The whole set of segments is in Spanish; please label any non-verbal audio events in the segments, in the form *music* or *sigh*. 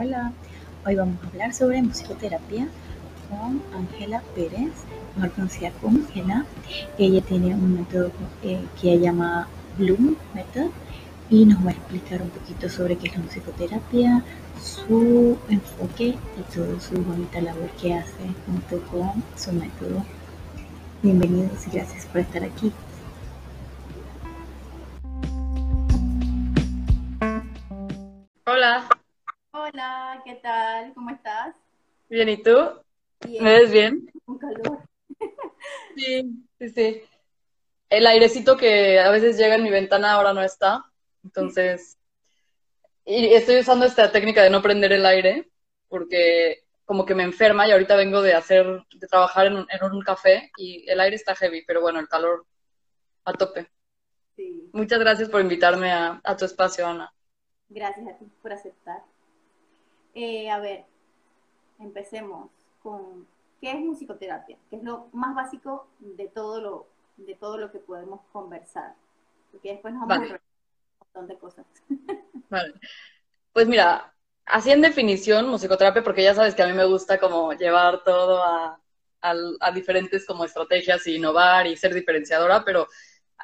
Hola, hoy vamos a hablar sobre musicoterapia con Ángela Pérez, mejor conocida como Ángela. Ella tiene un método eh, que ella llama Bloom Method y nos va a explicar un poquito sobre qué es la musicoterapia, su enfoque y toda su bonita labor que hace junto con su método. Bienvenidos y gracias por estar aquí. ¿Qué tal? ¿Cómo estás? Bien, ¿y tú? Bien. ¿Me ves bien? Un calor. *laughs* Sí, sí, sí. El airecito que a veces llega en mi ventana ahora no está. Entonces, y estoy usando esta técnica de no prender el aire porque como que me enferma y ahorita vengo de hacer, de trabajar en un, en un café y el aire está heavy, pero bueno, el calor a tope. Sí. Muchas gracias por invitarme a, a tu espacio, Ana. Gracias a ti por aceptar. Eh, a ver, empecemos con qué es musicoterapia, que es lo más básico de todo lo, de todo lo que podemos conversar, porque después nos vamos Vale. a un montón de cosas. *laughs* Vale. Pues mira, así en definición, musicoterapia, porque ya sabes que a mí me gusta como llevar todo a, diferentes como estrategias y innovar y ser diferenciadora, pero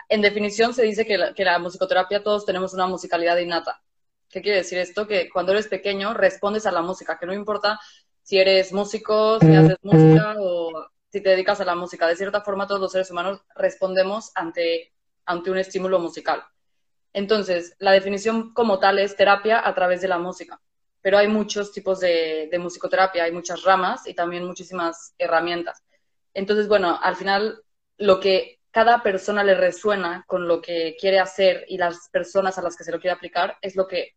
en definición se dice que la, que la musicoterapia todos tenemos una musicalidad innata. ¿Qué quiere decir esto? Que cuando eres pequeño respondes a la música, que no importa si eres músico, si haces música o si te dedicas a la música. De cierta forma, todos los seres humanos respondemos ante, ante un estímulo musical. Entonces, la definición como tal es terapia a través de la música, pero hay muchos tipos de, de musicoterapia, hay muchas ramas y también muchísimas herramientas. Entonces, bueno, al final lo que cada persona le resuena con lo que quiere hacer y las personas a las que se lo quiere aplicar es lo que,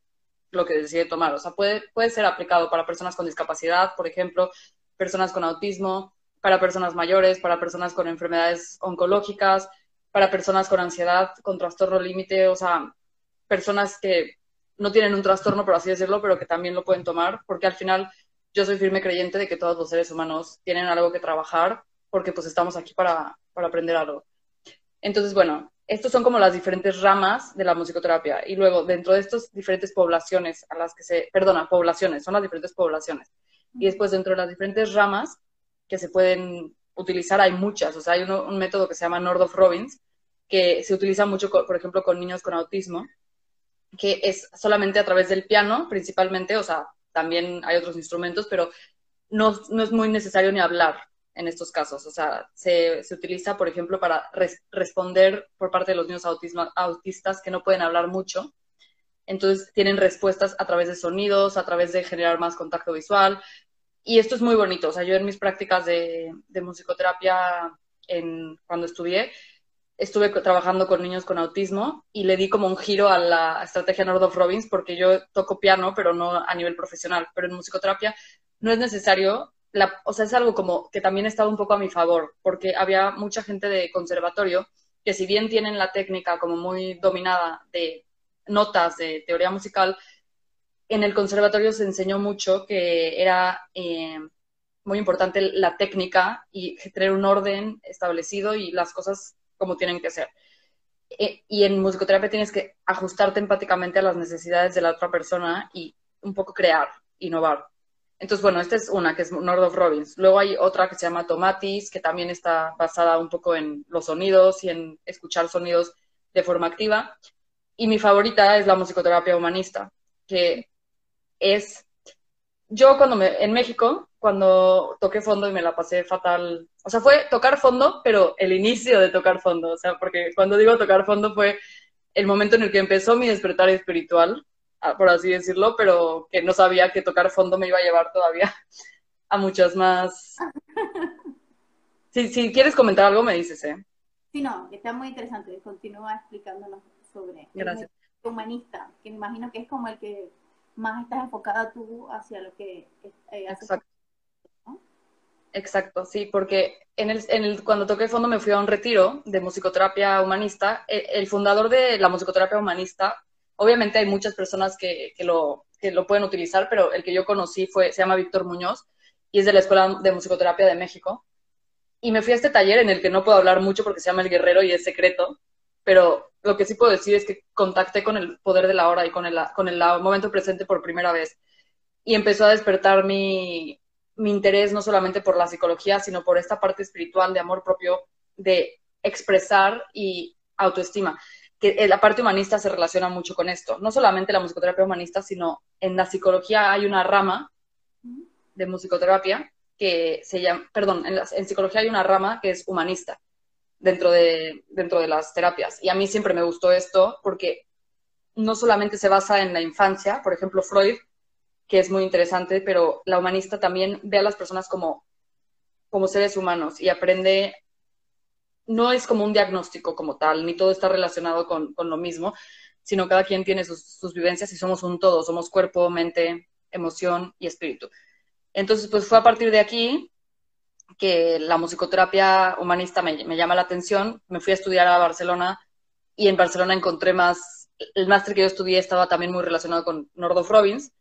lo que decide tomar. O sea, puede, puede ser aplicado para personas con discapacidad, por ejemplo, personas con autismo, para personas mayores, para personas con enfermedades oncológicas, para personas con ansiedad, con trastorno límite, o sea, personas que no tienen un trastorno, por así decirlo, pero que también lo pueden tomar, porque al final yo soy firme creyente de que todos los seres humanos tienen algo que trabajar, porque pues estamos aquí para, para aprender algo. Entonces, bueno, estos son como las diferentes ramas de la musicoterapia. Y luego, dentro de estas diferentes poblaciones a las que se, perdona, poblaciones, son las diferentes poblaciones. Y después, dentro de las diferentes ramas que se pueden utilizar, hay muchas. O sea, hay un método que se llama Nordoff Robbins, que se utiliza mucho, por ejemplo, con niños con autismo, que es solamente a través del piano, principalmente, o sea, también hay otros instrumentos, pero no, no es muy necesario ni hablar en estos casos. O sea, se, se utiliza, por ejemplo, para res- responder por parte de los niños autismo- autistas que no pueden hablar mucho. Entonces tienen respuestas a través de sonidos, a través de generar más contacto visual. Y esto es muy bonito. O sea, yo en mis prácticas de, de musicoterapia, en, cuando estudié, estuve trabajando con niños con autismo y le di como un giro a la estrategia Nordoff Robbins porque yo toco piano, pero no a nivel profesional. Pero en musicoterapia no es necesario, la, o sea, es algo como que también estaba un poco a mi favor, porque había mucha gente de conservatorio que si bien tienen la técnica como muy dominada de notas de teoría musical, en el conservatorio se enseñó mucho que era eh, muy importante la técnica y tener un orden establecido y las cosas como tienen que ser. Eh, y en musicoterapia tienes que ajustarte empáticamente a las necesidades de la otra persona y un poco crear, innovar. Entonces, bueno, esta es una que es Nordoff Robbins. Luego hay otra que se llama Tomatis, que también está basada un poco en los sonidos y en escuchar sonidos de forma activa. Y mi favorita es la musicoterapia humanista, que es yo cuando me, en México, cuando toqué fondo y me la pasé fatal, o sea, fue tocar fondo, pero el inicio de tocar fondo, o sea, porque cuando digo tocar fondo fue el momento en el que empezó mi despertar espiritual, por así decirlo, pero que no sabía que tocar fondo me iba a llevar todavía *laughs* a muchas más. *laughs* Si, si quieres comentar algo, me dices, ¿eh? Sí, no, está muy interesante. Continúa explicándonos sobre el Gracias. método humanista, que me imagino que es como el que más estás enfocada tú hacia lo que eh, haces. Exacto. ¿no? Exacto, sí, porque en el, en el, cuando toqué fondo me fui a un retiro de musicoterapia humanista. El, el fundador de la musicoterapia humanista, obviamente hay muchas personas que, lo, pueden utilizar, pero el que yo conocí fue, se llama Víctor Muñoz y es de la Escuela de Musicoterapia de México. Y me fui a este taller en el que no puedo hablar mucho porque se llama El Guerrero y es secreto, pero lo que sí puedo decir es que contacté con el poder de la hora y con el, momento presente por primera vez y empezó a despertar mi interés no solamente por la psicología, sino por esta parte espiritual de amor propio, de expresar y autoestima que la parte humanista se relaciona mucho con esto. No solamente la musicoterapia humanista, sino en la psicología hay una rama de musicoterapia que se llama, perdón, en, en psicología hay una rama que es humanista dentro de, dentro de las terapias. Y a mí siempre me gustó esto porque no solamente se basa en la infancia, por ejemplo, Freud, que es muy interesante, pero la humanista también ve a las personas como, como seres humanos y aprende no es como un diagnóstico como tal, ni todo está relacionado con, lo mismo, sino cada quien tiene sus, vivencias y somos un todo, somos cuerpo, mente, emoción y espíritu. Entonces, pues fue a partir de aquí que la musicoterapia humanista me, me llama la atención, me fui a estudiar a Barcelona y en Barcelona encontré más, el máster que yo estudié estaba también muy relacionado con Nordoff Robbins,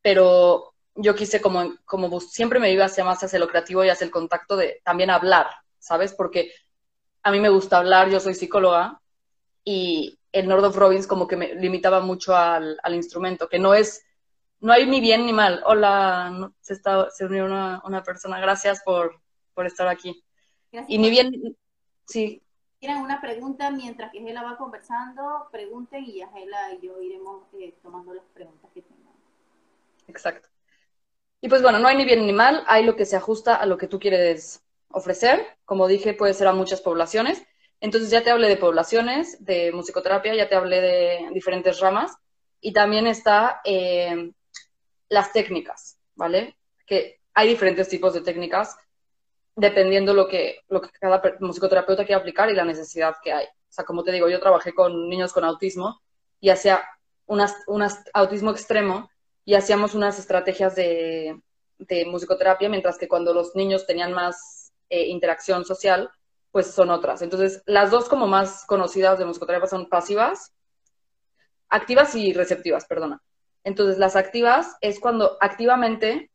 pero yo quise como, como siempre me iba hacia más hacia lo creativo y hacia el contacto de también hablar, ¿sabes? Porque a mí me gusta hablar, yo soy psicóloga, y el of Robbins como que me limitaba mucho al, instrumento, que no es, no hay ni bien ni mal. Hola, se, está, se unió una, persona, gracias por, estar aquí. y ni bien, sí. Tienen una pregunta mientras que Gela va conversando, pregunten y ya Gela y yo iremos eh, tomando las preguntas que tengan. Exacto. Y pues bueno, no hay ni bien ni mal, hay lo que se ajusta a lo que tú quieres ofrecer. Como dije, puede ser a muchas poblaciones. Entonces ya te hablé de poblaciones, de musicoterapia, ya te hablé de diferentes ramas y también está eh, las técnicas, ¿vale? Que hay diferentes tipos de técnicas dependiendo lo que, lo que cada musicoterapeuta quiera aplicar y la necesidad que hay. O sea, como te digo, yo trabajé con niños con autismo y hacía un autismo extremo y hacíamos unas estrategias de, de musicoterapia, mientras que cuando los niños tenían más eh, interacción social, pues son otras. Entonces, las dos como más conocidas de musicoterapia son pasivas, activas y receptivas, perdona. Entonces, las activas es cuando activamente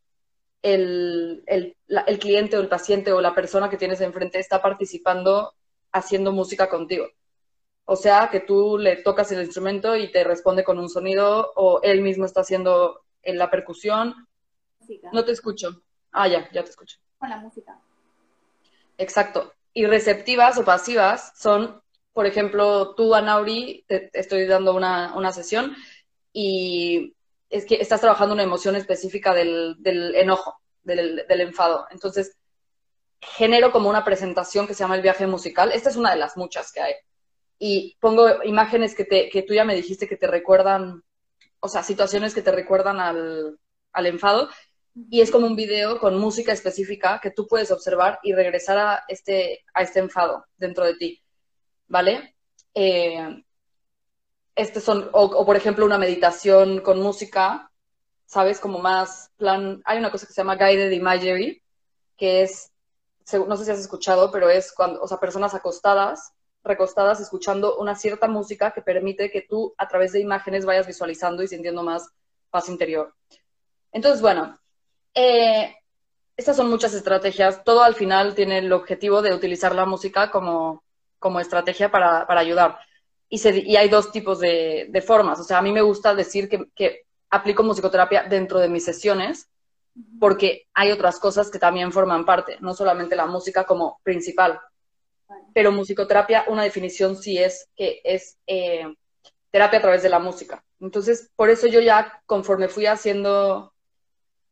el, el, cliente o el paciente o la persona que tienes enfrente está participando haciendo música contigo. O sea, que tú le tocas el instrumento y te responde con un sonido o él mismo está haciendo en la percusión. No te escucho. Ah, ya, ya te escucho. Con la música. Exacto. Y receptivas o pasivas son, por ejemplo, tú, Anauri, te, estoy dando una, sesión y es que estás trabajando una emoción específica del, enojo, del, enfado. Entonces, genero como una presentación que se llama el viaje musical. Esta es una de las muchas que hay. Y pongo imágenes que, te, que tú ya me dijiste que te recuerdan, o sea, situaciones que te recuerdan al, al enfado y es como un video con música específica que tú puedes observar y regresar a este, a este enfado dentro de ti, ¿vale? Este son, o, por ejemplo una meditación con música, ¿sabes? Como más plan, hay una cosa que se llama Guided Imagery, que es, no sé si has escuchado, pero es cuando, o sea, personas acostadas, recostadas, escuchando una cierta música que permite que tú a través de imágenes vayas visualizando y sintiendo más paz interior. Entonces, bueno, eh, estas son muchas estrategias. Todo al final tiene el objetivo de utilizar la música como, como estrategia para, para ayudar. Y, se, y, hay dos tipos de, de, formas. O sea, a mí me gusta decir que, que, aplico musicoterapia dentro de mis sesiones porque hay otras cosas que también forman parte, no solamente la música como principal. Pero musicoterapia, una definición sí es que es eh, terapia a través de la música. Entonces, por eso yo ya, conforme fui haciendo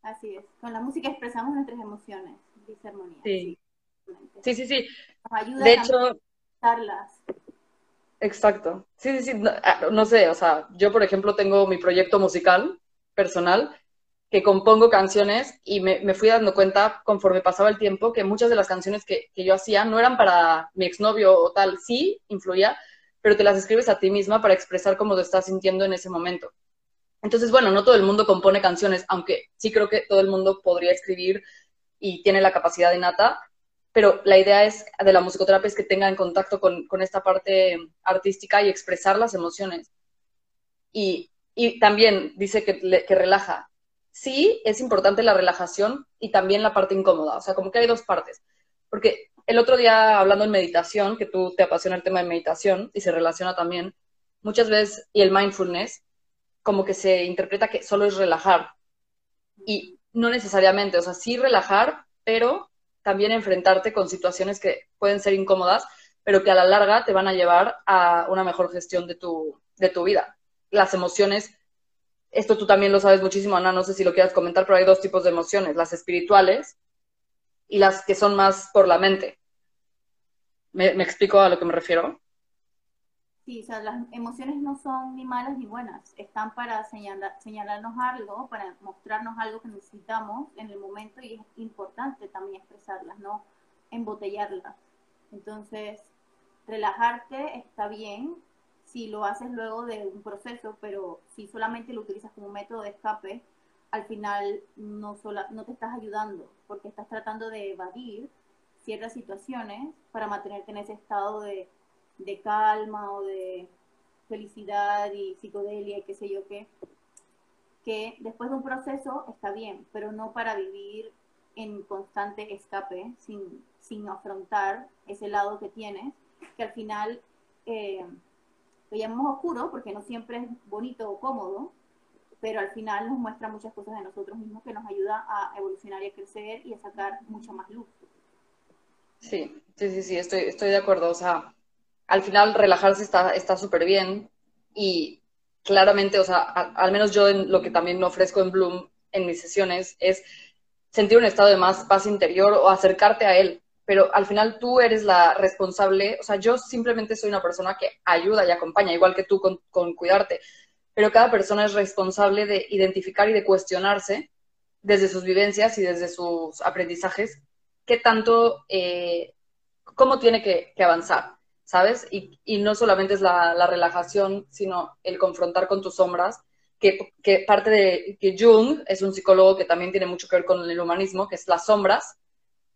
Así es. Con la música expresamos nuestras emociones, dice Armonía. Sí. Sí, sí, sí. ayuda de hecho, Exacto. Sí, sí, sí. Ah, no, sé, o sea, yo, por ejemplo, tengo mi proyecto musical personal que compongo canciones y me, fui dando cuenta conforme pasaba el tiempo que muchas de las canciones que, que, yo hacía no eran para mi exnovio o tal, sí influía, pero te las escribes a ti misma para expresar cómo te estás sintiendo en ese momento. Entonces, bueno, no todo el mundo compone canciones, aunque sí creo que todo el mundo podría escribir y tiene la capacidad de nata, pero la idea es de la musicoterapia es que tenga en contacto con, esta parte artística y expresar las emociones. Y, también dice que, que relaja. Sí, es importante la relajación y también la parte incómoda, o sea, como que hay dos partes. Porque el otro día hablando en meditación, que tú te apasiona el tema de meditación y se relaciona también, muchas veces, y el mindfulness, como que se interpreta que solo es relajar. Y no necesariamente, o sea, sí relajar, pero también enfrentarte con situaciones que pueden ser incómodas, pero que a la larga te van a llevar a una mejor gestión de tu, de tu vida. Las emociones, esto tú también lo sabes muchísimo, Ana, no sé si lo quieras comentar, pero hay dos tipos de emociones, las espirituales y las que son más por la mente. ¿Me, me explico a lo que me refiero? Sí, o sea, las emociones no son ni malas ni buenas, están para señalar, señalarnos algo, para mostrarnos algo que necesitamos en el momento y es importante también expresarlas, no embotellarlas. Entonces, relajarte está bien si lo haces luego de un proceso, pero si solamente lo utilizas como método de escape, al final no, sola, no te estás ayudando porque estás tratando de evadir ciertas situaciones para mantenerte en ese estado de de calma o de felicidad y psicodelia y qué sé yo qué, que después de un proceso está bien, pero no para vivir en constante escape, sin, sin afrontar ese lado que tienes, que al final eh, lo llamamos oscuro porque no siempre es bonito o cómodo, pero al final nos muestra muchas cosas de nosotros mismos que nos ayuda a evolucionar y a crecer y a sacar mucha más luz. Sí, sí, sí, sí, estoy, estoy de acuerdo. O sea, al final relajarse está súper bien y claramente, o sea, al menos yo en lo que también ofrezco en Bloom en mis sesiones es sentir un estado de más paz interior o acercarte a él. Pero al final tú eres la responsable, o sea, yo simplemente soy una persona que ayuda y acompaña, igual que tú con, con cuidarte. Pero cada persona es responsable de identificar y de cuestionarse desde sus vivencias y desde sus aprendizajes qué tanto, eh, cómo tiene que, que avanzar ¿sabes? Y, y no solamente es la, la, relajación, sino el confrontar con tus sombras, que, que, parte de que Jung es un psicólogo que también tiene mucho que ver con el humanismo, que es las sombras,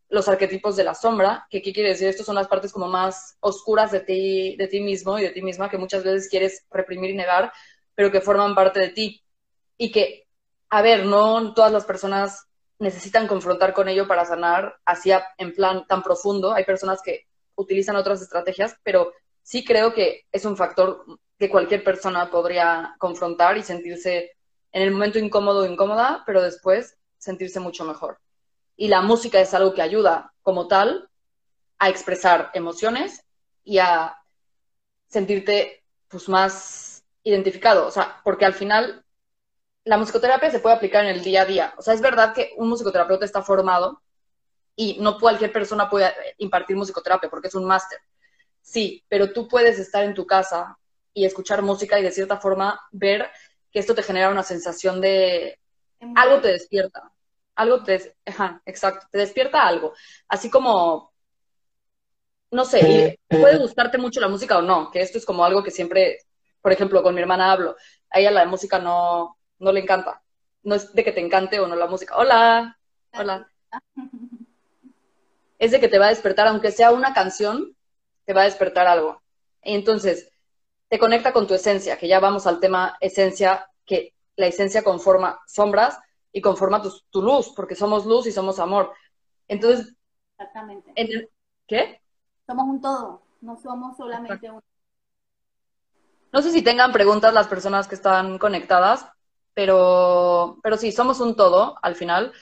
los arquetipos de la sombra, que qué quiere decir, estos son las partes como más oscuras de ti, de ti mismo y de ti misma, que muchas veces quieres reprimir y negar, pero que forman parte de ti. Y que, a ver, no todas las personas necesitan confrontar con ello para sanar así en plan tan profundo. Hay personas que utilizan otras estrategias, pero sí creo que es un factor que cualquier persona podría confrontar y sentirse en el momento incómodo o incómoda, pero después sentirse mucho mejor. Y la música es algo que ayuda como tal a expresar emociones y a sentirte pues más identificado, o sea, porque al final la musicoterapia se puede aplicar en el día a día. O sea, es verdad que un musicoterapeuta está formado y no cualquier persona puede impartir musicoterapia porque es un máster. Sí, pero tú puedes estar en tu casa y escuchar música y de cierta forma ver que esto te genera una sensación de algo te despierta, algo te, ajá, exacto, te despierta algo, así como, no sé, puede gustarte mucho la música o no, que esto es como algo que siempre, por ejemplo, con mi hermana hablo, a ella la música no, no le encanta, no es de que te encante o no la música, hola, hola. *laughs* es de que te va a despertar, aunque sea una canción, te va a despertar algo. Y entonces, te conecta con tu esencia, que ya vamos al tema esencia, que la esencia conforma sombras y conforma tu, luz, porque somos luz y somos amor. Entonces, Exactamente. ¿qué? Somos un todo, no somos solamente un... No sé si tengan preguntas las personas que están conectadas, pero, pero sí, somos un todo al final.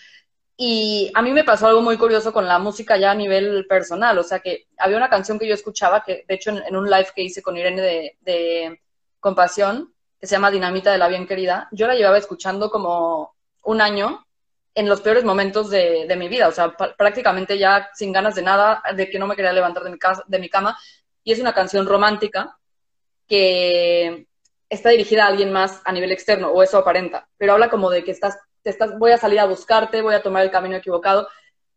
Y a mí me pasó algo muy curioso con la música ya a nivel personal, o sea que había una canción que yo escuchaba, que de hecho en, un live que hice con Irene de, Compasión, que se llama Dinamita de la Bien Querida, yo la llevaba escuchando como un año en los peores momentos de, de mi vida, o sea, prácticamente ya sin ganas de nada, de que no me quería levantar de mi, casa, de mi cama, y es una canción romántica que está dirigida a alguien más a nivel externo, o eso aparenta, pero habla como de que estás estás, voy a salir a buscarte, voy a tomar el camino equivocado.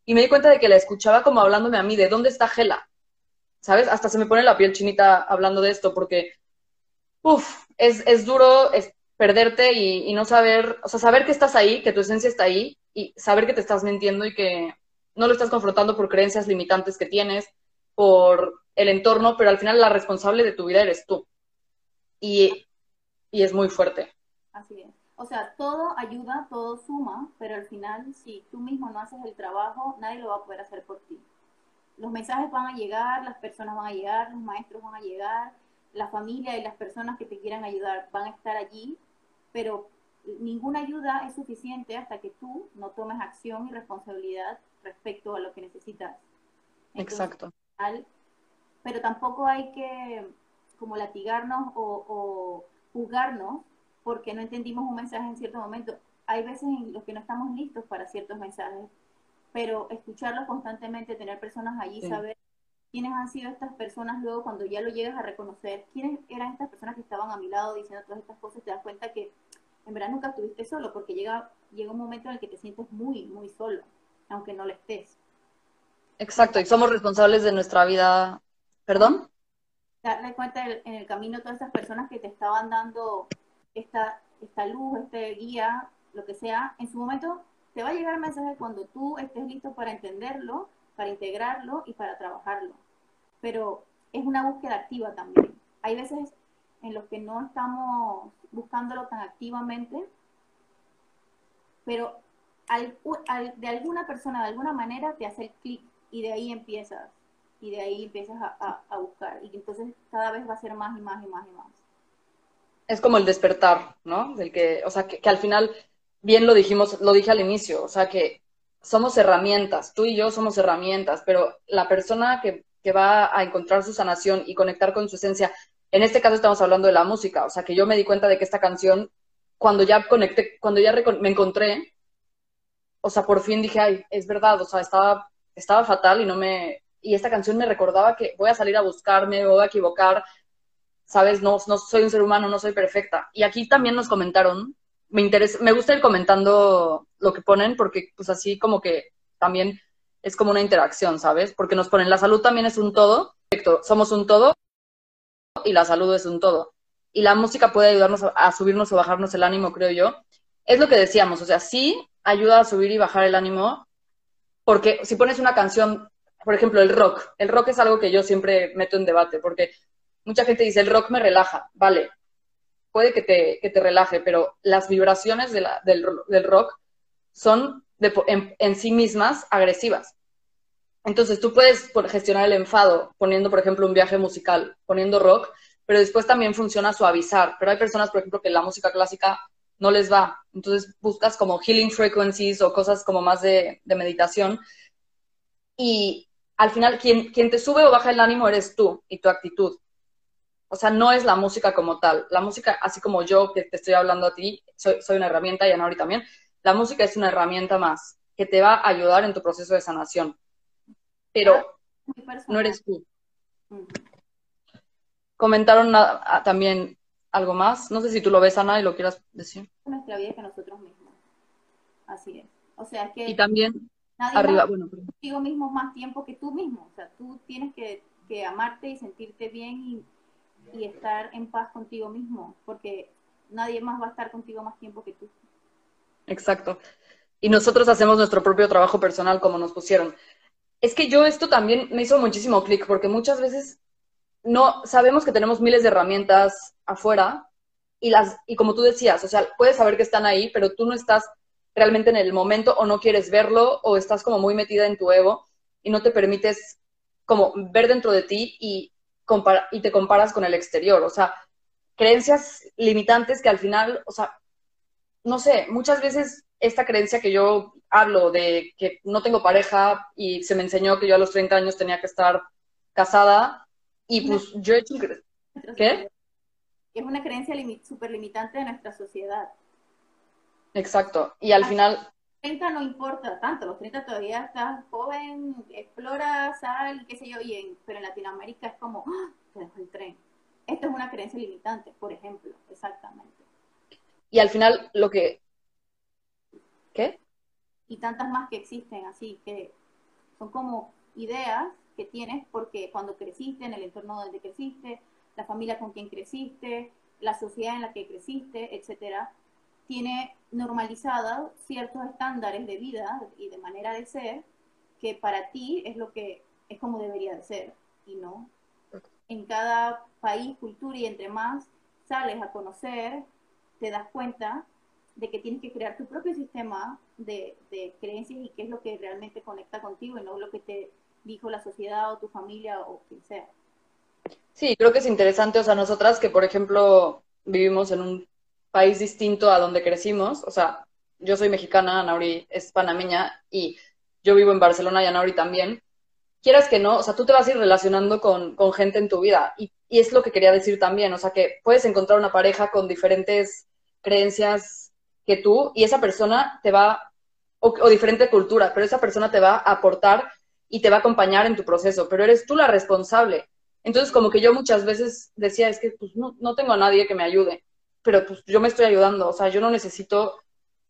Y me di cuenta de que la escuchaba como hablándome a mí, de dónde está Gela. ¿Sabes? Hasta se me pone la piel chinita hablando de esto, porque, uff, es, es, duro es perderte y, no saber, o sea, saber que estás ahí, que tu esencia está ahí, y saber que te estás mintiendo y que no lo estás confrontando por creencias limitantes que tienes, por el entorno, pero al final la responsable de tu vida eres tú. Y, y es muy fuerte. Así es. O sea, todo ayuda, todo suma, pero al final, si tú mismo no haces el trabajo, nadie lo va a poder hacer por ti. Los mensajes van a llegar, las personas van a llegar, los maestros van a llegar, la familia y las personas que te quieran ayudar van a estar allí, pero ninguna ayuda es suficiente hasta que tú no tomes acción y responsabilidad respecto a lo que necesitas. Exacto. pero tampoco hay que como latigarnos o, o juzgarnos porque no entendimos un mensaje en cierto momento. Hay veces en los que no estamos listos para ciertos mensajes, pero escucharlos constantemente, tener personas allí, saber quiénes han sido estas personas luego cuando ya lo llegas a reconocer, quiénes eran estas personas que estaban a mi lado diciendo todas estas cosas, te das cuenta que en verdad nunca estuviste solo, porque llega, llega un momento en el que te sientes muy, muy solo, aunque no lo estés. Exacto, y somos responsables de nuestra vida. ¿Perdón? Darle cuenta en el camino todas estas personas que te estaban dando esta, esta luz, este guía, lo que sea, en su momento te va a llegar el mensaje cuando tú estés listo para entenderlo, para integrarlo y para trabajarlo. Pero es una búsqueda activa también. Hay veces en los que no estamos buscándolo tan activamente, pero de alguna persona, de alguna manera, te hace el clic y de ahí empiezas, y de ahí empiezas a, a, buscar. Y entonces cada vez va a ser más y más y más y más. Es como el despertar, ¿no? Del que, o sea, que, al final, bien lo dijimos, lo dije al inicio, o sea, que somos herramientas, tú y yo somos herramientas, pero la persona que, que va a encontrar su sanación y conectar con su esencia, en este caso estamos hablando de la música, o sea, que yo me di cuenta de que esta canción, cuando ya conecté, cuando ya me encontré, o sea, por fin dije, ay, es verdad, o sea, estaba, estaba fatal y no me, y esta canción me recordaba que voy a salir a buscarme, voy a equivocar, sabes, no, no soy un ser humano, no soy perfecta. Y aquí también nos comentaron me interesa, me gusta ir comentando lo que ponen porque pues así como que también es como una interacción, ¿sabes? Porque nos ponen, la salud también es un todo, somos un todo y la salud es un todo. Y la música puede ayudarnos a, subirnos o bajarnos el ánimo, creo yo. Es lo que decíamos, o sea, sí ayuda a subir y bajar el ánimo, porque si pones una canción, por ejemplo, el rock, el rock es algo que yo siempre meto en debate, porque mucha gente dice, el rock me relaja, vale, puede que te, que te relaje, pero las vibraciones del, del, rock son de, en, en, sí mismas agresivas. Entonces tú puedes gestionar el enfado poniendo, por ejemplo, un viaje musical, poniendo rock, pero después también funciona suavizar. Pero hay personas, por ejemplo, que la música clásica no les va. Entonces buscas como healing frequencies o cosas como más de, de meditación. Y al final, quien, quien te sube o baja el ánimo eres tú y tu actitud. O sea, no es la música como tal. La música, así como yo que te estoy hablando a ti, soy, soy una herramienta y a Nori también, la música es una herramienta más que te va a ayudar en tu proceso de sanación. Pero no eres tú. Comentaron también algo más. No sé si tú lo ves, Ana, y lo quieras decir. Nuestra vida que nosotros mismos. Así es. O sea, es que. Y también. Arriba, bueno. Contigo mismo más tiempo que tú mismo. O sea, tú tienes que, que amarte y sentirte bien y y estar en paz contigo mismo, porque nadie más va a estar contigo más tiempo que tú. Exacto. Y nosotros hacemos nuestro propio trabajo personal como nos pusieron. Es que yo esto también me hizo muchísimo clic, porque muchas veces no sabemos que tenemos miles de herramientas afuera y las y como tú decías, o sea, puedes saber que están ahí, pero tú no estás realmente en el momento o no quieres verlo o estás como muy metida en tu ego y no te permites como ver dentro de ti y y te comparas con el exterior. O sea, creencias limitantes que al final, o sea, no sé, muchas veces esta creencia que yo hablo de que no tengo pareja y se me enseñó que yo a los 30 años tenía que estar casada y pues yo he hecho... ¿Qué? Es una creencia súper limitante de nuestra sociedad. Exacto. Y al final 30 no importa tanto, los 30 todavía estás joven, explora, sal, qué sé yo, y pero en Latinoamérica es como, ¡ah! te dejo el tren. Esto es una creencia limitante, por ejemplo, exactamente. Y al final lo que... ¿Qué? Y tantas más que existen, así que son como ideas que tienes porque cuando creciste, en el entorno donde creciste, la familia con quien creciste, la sociedad en la que creciste, etcétera, tiene normalizado ciertos estándares de vida y de manera de ser que para ti es lo que es como debería de ser y no. En cada país, cultura y entre más sales a conocer, te das cuenta de que tienes que crear tu propio sistema de, de creencias y qué es lo que realmente conecta contigo y no lo que te dijo la sociedad o tu familia o quien sea. Sí, creo que es interesante, o sea, nosotras que, por ejemplo, vivimos en un país distinto a donde crecimos, o sea, yo soy mexicana, Anauri es panameña y yo vivo en Barcelona y Anauri también, quieras que no, o sea, tú te vas a ir relacionando con, con gente en tu vida. Y, y, es lo que quería decir también, o sea, que puedes encontrar una pareja con diferentes creencias que tú y esa persona te va, o, o diferente cultura, pero esa persona te va a aportar y te va a acompañar en tu proceso, pero eres tú la responsable. Entonces, como que yo muchas veces decía, es que pues no, no tengo a nadie que me ayude, pero pues yo me estoy ayudando, o sea, yo no necesito,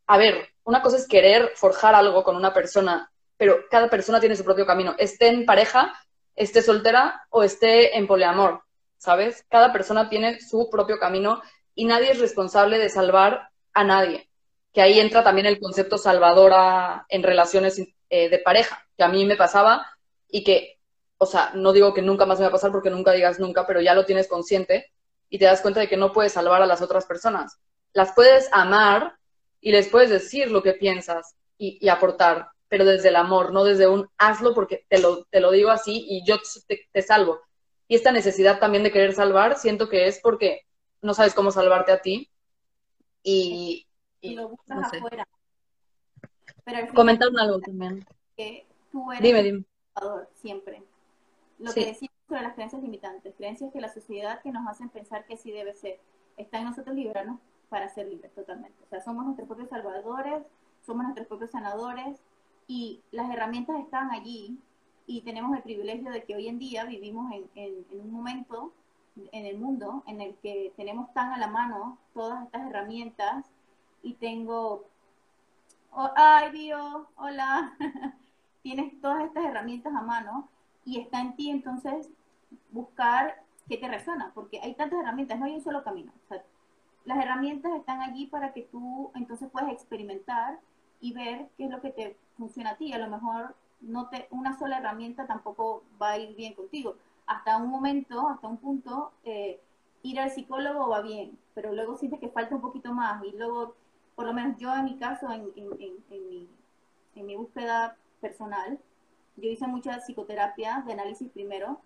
a ver, una cosa es querer forjar algo con una persona, pero cada persona tiene su propio camino, esté en pareja, esté soltera o esté en poliamor, ¿sabes? Cada persona tiene su propio camino y nadie es responsable de salvar a nadie, que ahí entra también el concepto salvadora en relaciones eh, de pareja, que a mí me pasaba y que, o sea, no digo que nunca más me va a pasar porque nunca digas nunca, pero ya lo tienes consciente y te das cuenta de que no puedes salvar a las otras personas. Las puedes amar y les puedes decir lo que piensas y, y aportar, pero desde el amor, no desde un hazlo porque te lo, te lo digo así y yo te, te salvo. Y esta necesidad también de querer salvar, siento que es porque no sabes cómo salvarte a ti y, y lo buscas no sé. afuera. Pero Comentaron algo también. Que tú eres dime, dime. siempre. Lo sí. que decimos sobre las creencias limitantes, creencias que la sociedad que nos hacen pensar que sí debe ser. Está en nosotros librarnos para ser libres totalmente. O sea, somos nuestros propios salvadores, somos nuestros propios sanadores y las herramientas están allí y tenemos el privilegio de que hoy en día vivimos en, en, en un momento en el mundo en el que tenemos tan a la mano todas estas herramientas y tengo, oh, ay Dios, hola, *laughs* tienes todas estas herramientas a mano y está en ti entonces buscar qué te resuena, porque hay tantas herramientas, no hay un solo camino. O las herramientas están allí para que tú entonces puedas experimentar y ver qué es lo que te funciona a ti. A lo mejor no te, una sola herramienta tampoco va a ir bien contigo. Hasta un momento, hasta un punto, eh, ir al psicólogo va bien, pero luego sientes que falta un poquito más y luego, por lo menos yo en mi caso, en, en, en, en mi, en mi búsqueda personal, yo hice mucha psicoterapia de análisis primero,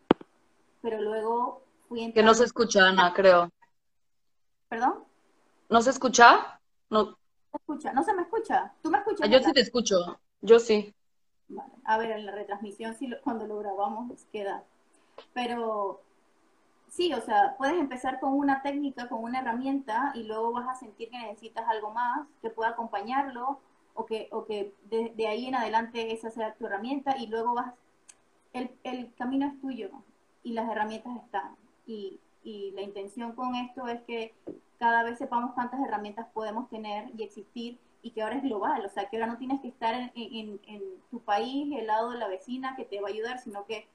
pero luego fui entrando... Que no se escucha, Ana, creo. ¿Perdón? ¿No se escucha? No. ¿Se escucha? ¿No se me escucha? ¿Tú me escuchas? Ah, yo sí te escucho, yo sí. Vale. A ver, en la retransmisión, sí, cuando lo grabamos, queda. Pero sí, o sea, puedes empezar con una técnica, con una herramienta, y luego vas a sentir que necesitas algo más que pueda acompañarlo, o que, o que de, de, ahí en adelante esa sea tu herramienta y luego vas, el, el camino es tuyo y las herramientas están. Y, y, la intención con esto es que cada vez sepamos cuántas herramientas podemos tener y existir y que ahora es global, o sea, que ahora no tienes que estar en, en, en tu país, el lado de la vecina que te va a ayudar, sino que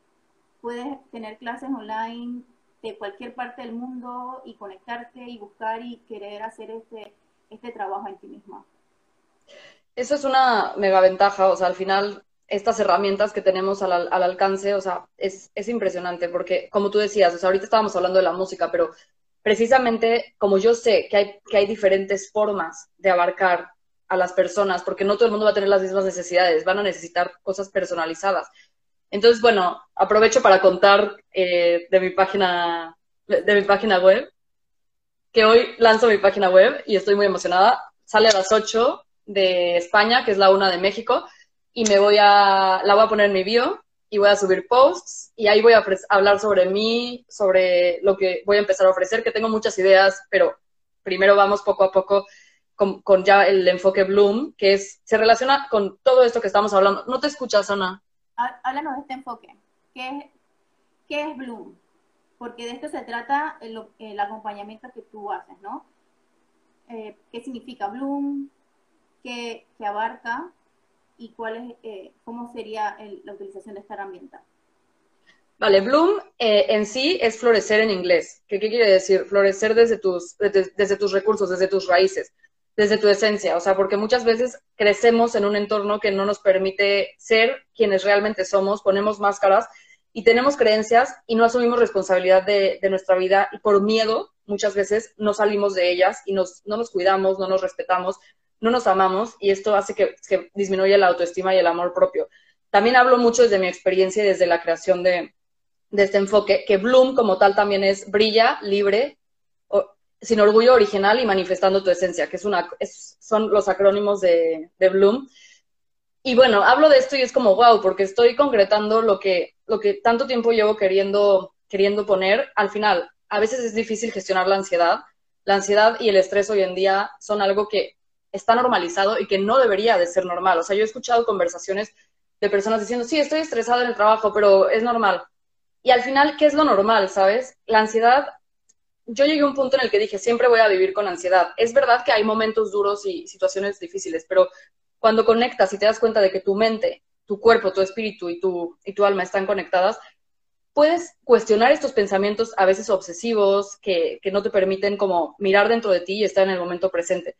puedes tener clases online de cualquier parte del mundo y conectarte y buscar y querer hacer este, este trabajo en ti misma. Eso es una mega ventaja, o sea, al final estas herramientas que tenemos al, al alcance, o sea, es, es, impresionante porque, como tú decías, o sea, ahorita estábamos hablando de la música, pero precisamente como yo sé que hay, que hay diferentes formas de abarcar a las personas, porque no todo el mundo va a tener las mismas necesidades, van a necesitar cosas personalizadas. Entonces, bueno, aprovecho para contar eh, de mi página, de mi página web, que hoy lanzo mi página web y estoy muy emocionada. Sale a las 8 de España, que es la una de México, y me voy a, la voy a poner en mi bio y voy a subir posts y ahí voy a hablar sobre mí, sobre lo que voy a empezar a ofrecer, que tengo muchas ideas, pero primero vamos poco a poco con, con ya el enfoque Bloom, que es, se relaciona con todo esto que estamos hablando. ¿No te escuchas, Ana? Háblanos de este enfoque. ¿Qué es, qué es Bloom? Porque de esto se trata el, el acompañamiento que tú haces, ¿no? Eh, ¿Qué significa Bloom? que, que abarca y cuál es, eh, cómo sería la utilización de esta herramienta. Vale, Bloom eh, en sí es florecer en inglés. ¿Qué, ¿Qué, quiere decir? Florecer desde tus, desde, desde, tus recursos, desde tus raíces, desde tu esencia. O sea, porque muchas veces crecemos en un entorno que no nos permite ser quienes realmente somos, ponemos máscaras y tenemos creencias y no asumimos responsabilidad de, de nuestra vida y por miedo muchas veces no salimos de ellas y nos, no nos cuidamos, no nos respetamos, no nos amamos y esto hace que, disminuya la autoestima y el amor propio. También hablo mucho desde mi experiencia y desde la creación de, este enfoque, que Bloom como tal también es brilla, libre, sin orgullo original y manifestando tu esencia, que es una, son los acrónimos de, de, Bloom. Y bueno, hablo de esto y es como, wow, porque estoy concretando lo que, lo que tanto tiempo llevo queriendo, queriendo poner. Al final, a veces es difícil gestionar la ansiedad. La ansiedad y el estrés hoy en día son algo que está normalizado y que no debería de ser normal. O sea, yo he escuchado conversaciones de personas diciendo, sí, estoy estresada en el trabajo, pero es normal. Y al final, ¿qué es lo normal, sabes? La ansiedad yo llegué a un punto en el que dije, siempre voy a vivir con ansiedad. Es verdad que hay momentos duros y situaciones difíciles, pero cuando conectas y te das cuenta de que tu mente, tu cuerpo, tu espíritu y tu, y tu alma están conectadas, puedes cuestionar estos pensamientos a veces obsesivos que, que, no te permiten como mirar dentro de ti y estar en el momento presente.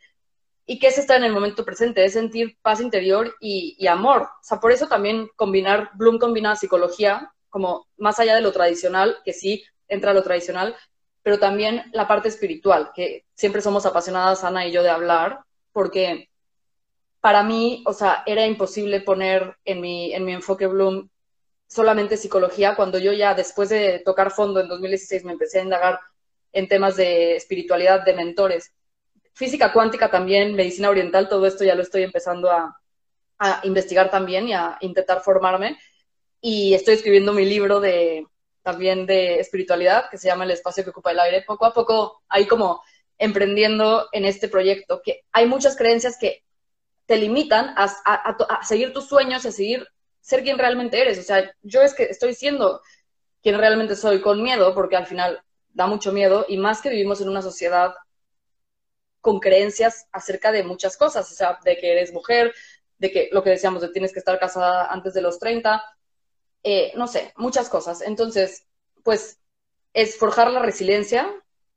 ¿Y qué es estar en el momento presente? Es sentir paz interior y, amor. O sea, por eso también combinar, Bloom combina psicología, como más allá de lo tradicional, que sí entra lo tradicional, pero también la parte espiritual, que siempre somos apasionadas, Ana y yo, de hablar, porque para mí, o sea, era imposible poner en mi, en mi enfoque Bloom solamente psicología, cuando yo ya después de tocar fondo en 2016 me empecé a indagar en temas de espiritualidad, de mentores, física cuántica también, medicina oriental, todo esto ya lo estoy empezando a, investigar también y a intentar formarme. Y estoy escribiendo mi libro de, también de espiritualidad, que se llama El espacio que ocupa el aire, poco a poco ahí como emprendiendo en este proyecto, que hay muchas creencias que te limitan a, a, seguir tus sueños, a seguir ser quien realmente eres. O sea, yo es que estoy siendo quien realmente soy con miedo, porque al final da mucho miedo, y más que vivimos en una sociedad con creencias acerca de muchas cosas, o sea, de que eres mujer, de que lo que decíamos, de tienes que estar casada antes de los 30, eh, no sé, muchas cosas. Entonces, pues es forjar la resiliencia.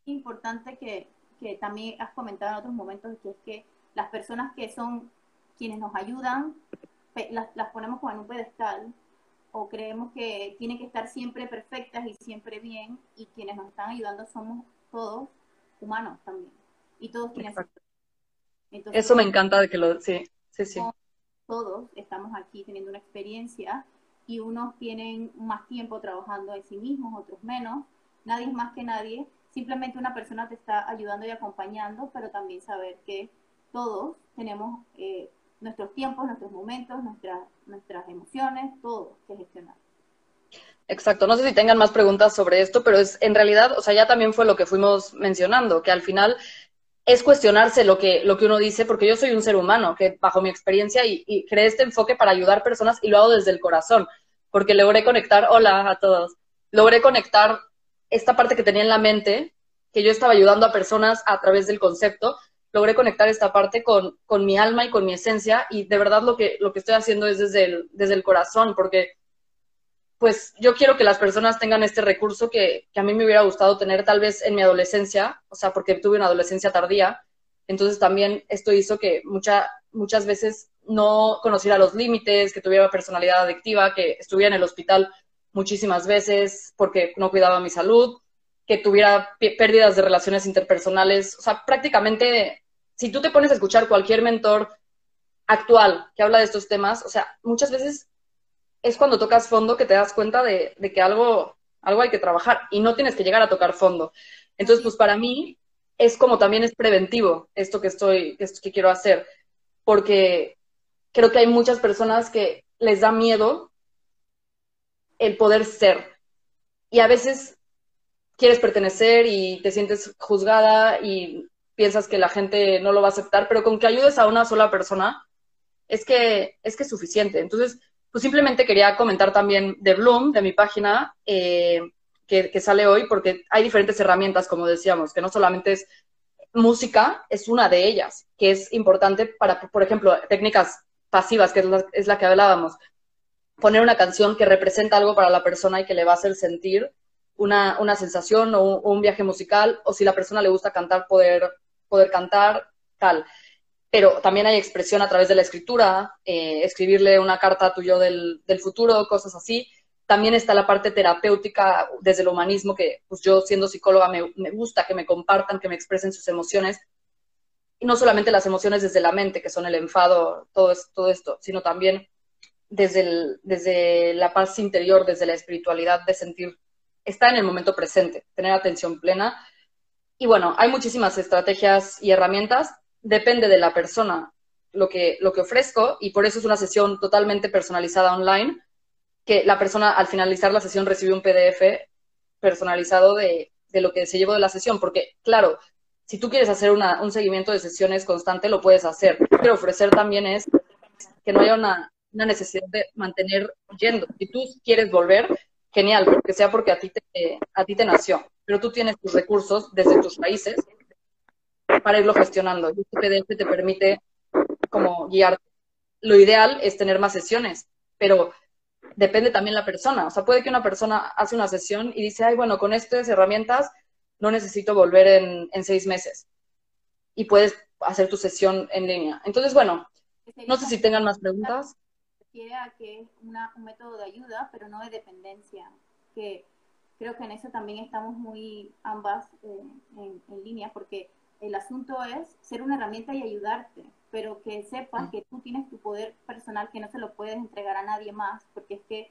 Importante que, también has comentado en otros momentos, que es que las personas que son quienes nos ayudan, las, las ponemos como en un pedestal o creemos que tienen que estar siempre perfectas y siempre bien y quienes nos están ayudando somos todos humanos también y todos eso me encanta de que lo sí sí sí todos estamos aquí teniendo una experiencia y unos tienen más tiempo trabajando en sí mismos, otros menos. Nadie es más que nadie. Simplemente una persona te está ayudando y acompañando, pero también saber que todos tenemos eh, nuestros tiempos, nuestros momentos, nuestras, nuestras emociones, todo que gestionar. Exacto, no sé si tengan más preguntas sobre esto, pero es en realidad, o sea, ya también fue lo que fuimos mencionando, que al final es cuestionarse lo que, lo que uno dice, porque yo soy un ser humano que bajo mi experiencia y, y creé este enfoque para ayudar personas y lo hago desde el corazón, porque logré conectar, hola a todos, logré conectar esta parte que tenía en la mente, que yo estaba ayudando a personas a través del concepto, logré conectar esta parte con, con mi alma y con mi esencia y de verdad lo que, lo que estoy haciendo es desde el, desde el corazón, porque pues yo quiero que las personas tengan este recurso que, a mí me hubiera gustado tener tal vez en mi adolescencia, o sea, porque tuve una adolescencia tardía, entonces también esto hizo que mucha, muchas veces no conociera los límites, que tuviera personalidad adictiva, que estuviera en el hospital muchísimas veces porque no cuidaba mi salud, que tuviera pérdidas de relaciones interpersonales, o sea, prácticamente, si tú te pones a escuchar cualquier mentor actual que habla de estos temas, o sea, muchas veces es cuando tocas fondo que te das cuenta de, que algo, algo hay que trabajar y no tienes que llegar a tocar fondo. Entonces, pues para mí es como también es preventivo esto que estoy, esto que quiero hacer, porque creo que hay muchas personas que les da miedo el poder ser. Y a veces quieres pertenecer y te sientes juzgada y piensas que la gente no lo va a aceptar, pero con que ayudes a una sola persona es que es que es suficiente. Entonces, pues simplemente quería comentar también de Bloom, de mi página, eh, que, sale hoy, porque hay diferentes herramientas, como decíamos, que no solamente es música, es una de ellas, que es importante para, por ejemplo, técnicas pasivas, que es la, que hablábamos. Poner una canción que representa algo para la persona y que le va a hacer sentir una, sensación o un, viaje musical, o si la persona le gusta cantar, poder, poder cantar, tal pero también hay expresión a través de la escritura, eh, escribirle una carta a tu yo del, futuro, cosas así. También está la parte terapéutica desde el humanismo, que pues yo siendo psicóloga me, gusta que me compartan, que me expresen sus emociones. Y no solamente las emociones desde la mente, que son el enfado, todo, todo esto, sino también desde, desde la paz interior, desde la espiritualidad, de sentir, estar en el momento presente, tener atención plena Y bueno, hay muchísimas estrategias y herramientas, depende de la persona lo que, lo que ofrezco y por eso es una sesión totalmente personalizada online, que la persona al finalizar la sesión recibe un PDF personalizado de, de lo que se llevó de la sesión, porque claro, si tú quieres hacer una, un seguimiento de sesiones constante, lo puedes hacer. Pero ofrecer también es que no haya una, una necesidad de mantener yendo. Si tú quieres volver, genial, porque sea porque a ti te, a ti te nació, pero tú tienes tus recursos desde tus raíces para irlo gestionando. Y este PDF te permite como guiar. Lo ideal es tener más sesiones, pero depende también la persona. O sea, puede que una persona hace una sesión y dice, ay, bueno, con estas herramientas no necesito volver en, en seis meses. Y puedes hacer tu sesión en línea. Entonces, bueno, no sé si tengan más preguntas refiere a que es un método de ayuda, pero no de dependencia, que creo que en eso también estamos muy ambas eh, en, en, línea, porque el asunto es ser una herramienta y ayudarte, pero que sepas que tú tienes tu poder personal que no se lo puedes entregar a nadie más, porque es que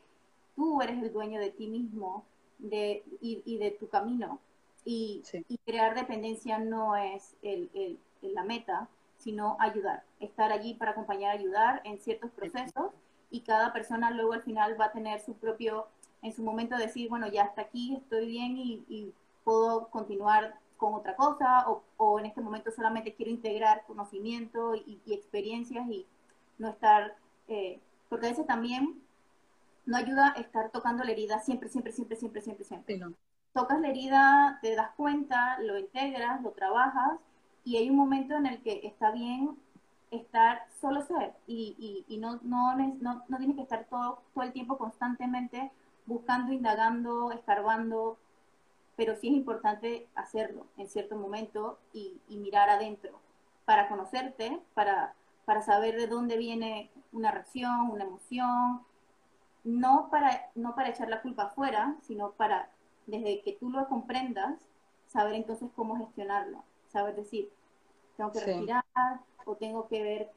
tú eres el dueño de ti mismo de, y, y de tu camino. Y, sí. y, crear dependencia no es el, el, la meta, sino ayudar, estar allí para acompañar, ayudar en ciertos procesos y cada persona luego al final va a tener su propio, en su momento decir, bueno, ya hasta aquí, estoy bien y, y puedo continuar con otra cosa o, o, en este momento solamente quiero integrar conocimiento y, y experiencias y no estar, eh, porque a veces también no ayuda estar tocando la herida siempre, siempre, siempre, siempre, siempre, siempre. Sí, no. Tocas la herida, te das cuenta, lo integras, lo trabajas y hay un momento en el que está bien estar solo ser y, y, y no, no, no, no, tienes que estar todo, todo el tiempo constantemente buscando, indagando, escarbando, pero sí es importante hacerlo en cierto momento y, y mirar adentro para conocerte, para, para saber de dónde viene una reacción, una emoción, no para, no para echar la culpa afuera, sino para, desde que tú lo comprendas, saber entonces cómo gestionarlo, saber decir, tengo que sí. respirar, o tengo que ver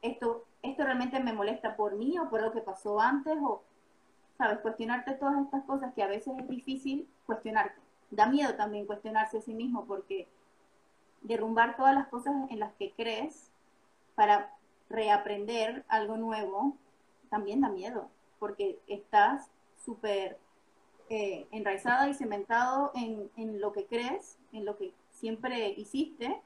esto, esto realmente me molesta por mí o por lo que pasó antes o, sabes, cuestionarte todas estas cosas que a veces es difícil cuestionarte. Da miedo también cuestionarse a sí mismo porque derrumbar todas las cosas en las que crees para reaprender algo nuevo también da miedo porque estás súper eh, enraizada y cementado en, en lo que crees, en lo que siempre hiciste,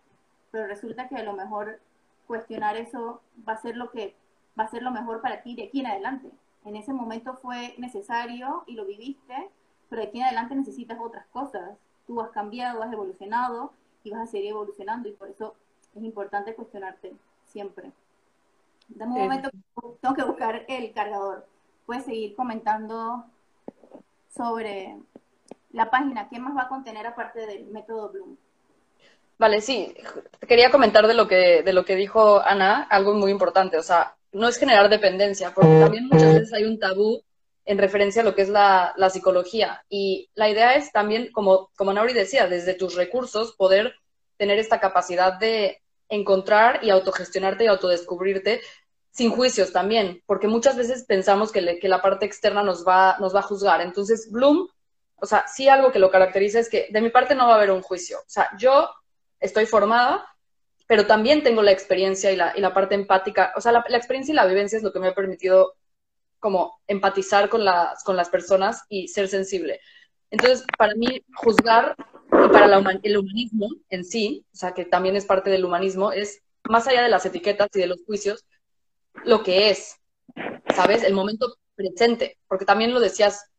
pero resulta que a lo mejor cuestionar eso va a ser lo que va a ser lo mejor para ti de aquí en adelante. En ese momento fue necesario y lo viviste, pero de aquí en adelante necesitas otras cosas. Tú has cambiado, has evolucionado y vas a seguir evolucionando y por eso es importante cuestionarte siempre. Dame un momento, tengo que buscar el cargador. Puedes seguir comentando sobre la página. ¿Qué más va a contener aparte del método Bloom? Vale, sí. Quería comentar de lo que, de lo que dijo Ana, algo muy importante. O sea, no es generar dependencia, porque también muchas veces hay un tabú en referencia a lo que es la, psicología. Y la idea es también, como, como Nauri decía, desde tus recursos poder tener esta capacidad de encontrar y autogestionarte y autodescubrirte sin juicios también, porque muchas veces pensamos que, que la parte externa nos va, nos va a juzgar. Entonces, Bloom, o sea, sí algo que lo caracteriza es que de mi parte no va a haber un juicio. O sea, yo estoy formada, pero también tengo la experiencia y la, y la parte empática, o sea, la, experiencia y la vivencia es lo que me ha permitido como empatizar con las, con las personas y ser sensible. Entonces, para mí, juzgar y para el humanismo en sí, o sea, que también es parte del humanismo, es más allá de las etiquetas y de los juicios, lo que es, ¿sabes? El momento presente, porque también lo decías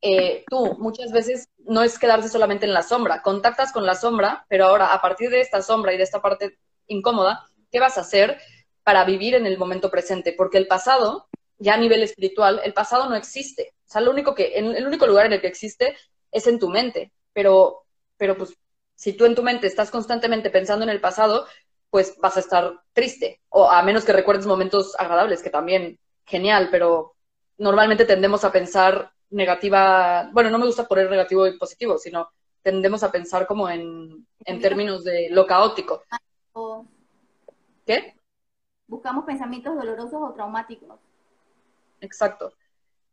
eh, tú, muchas veces no es quedarse solamente en la sombra, contactas con la sombra, pero ahora a partir de esta sombra y de esta parte incómoda, ¿qué vas a hacer para vivir en el momento presente? Porque el pasado, ya a nivel espiritual, el pasado no existe. O sea, lo único que, en, el único lugar en el que existe es en tu mente, pero, pero pues si tú en tu mente estás constantemente pensando en el pasado, pues vas a estar triste, o a menos que recuerdes momentos agradables, que también genial, pero normalmente tendemos a pensar negativa, bueno, no me gusta poner negativo y positivo, sino tendemos a pensar como en, en términos de lo caótico. ¿Qué? Buscamos pensamientos dolorosos o traumáticos. Exacto.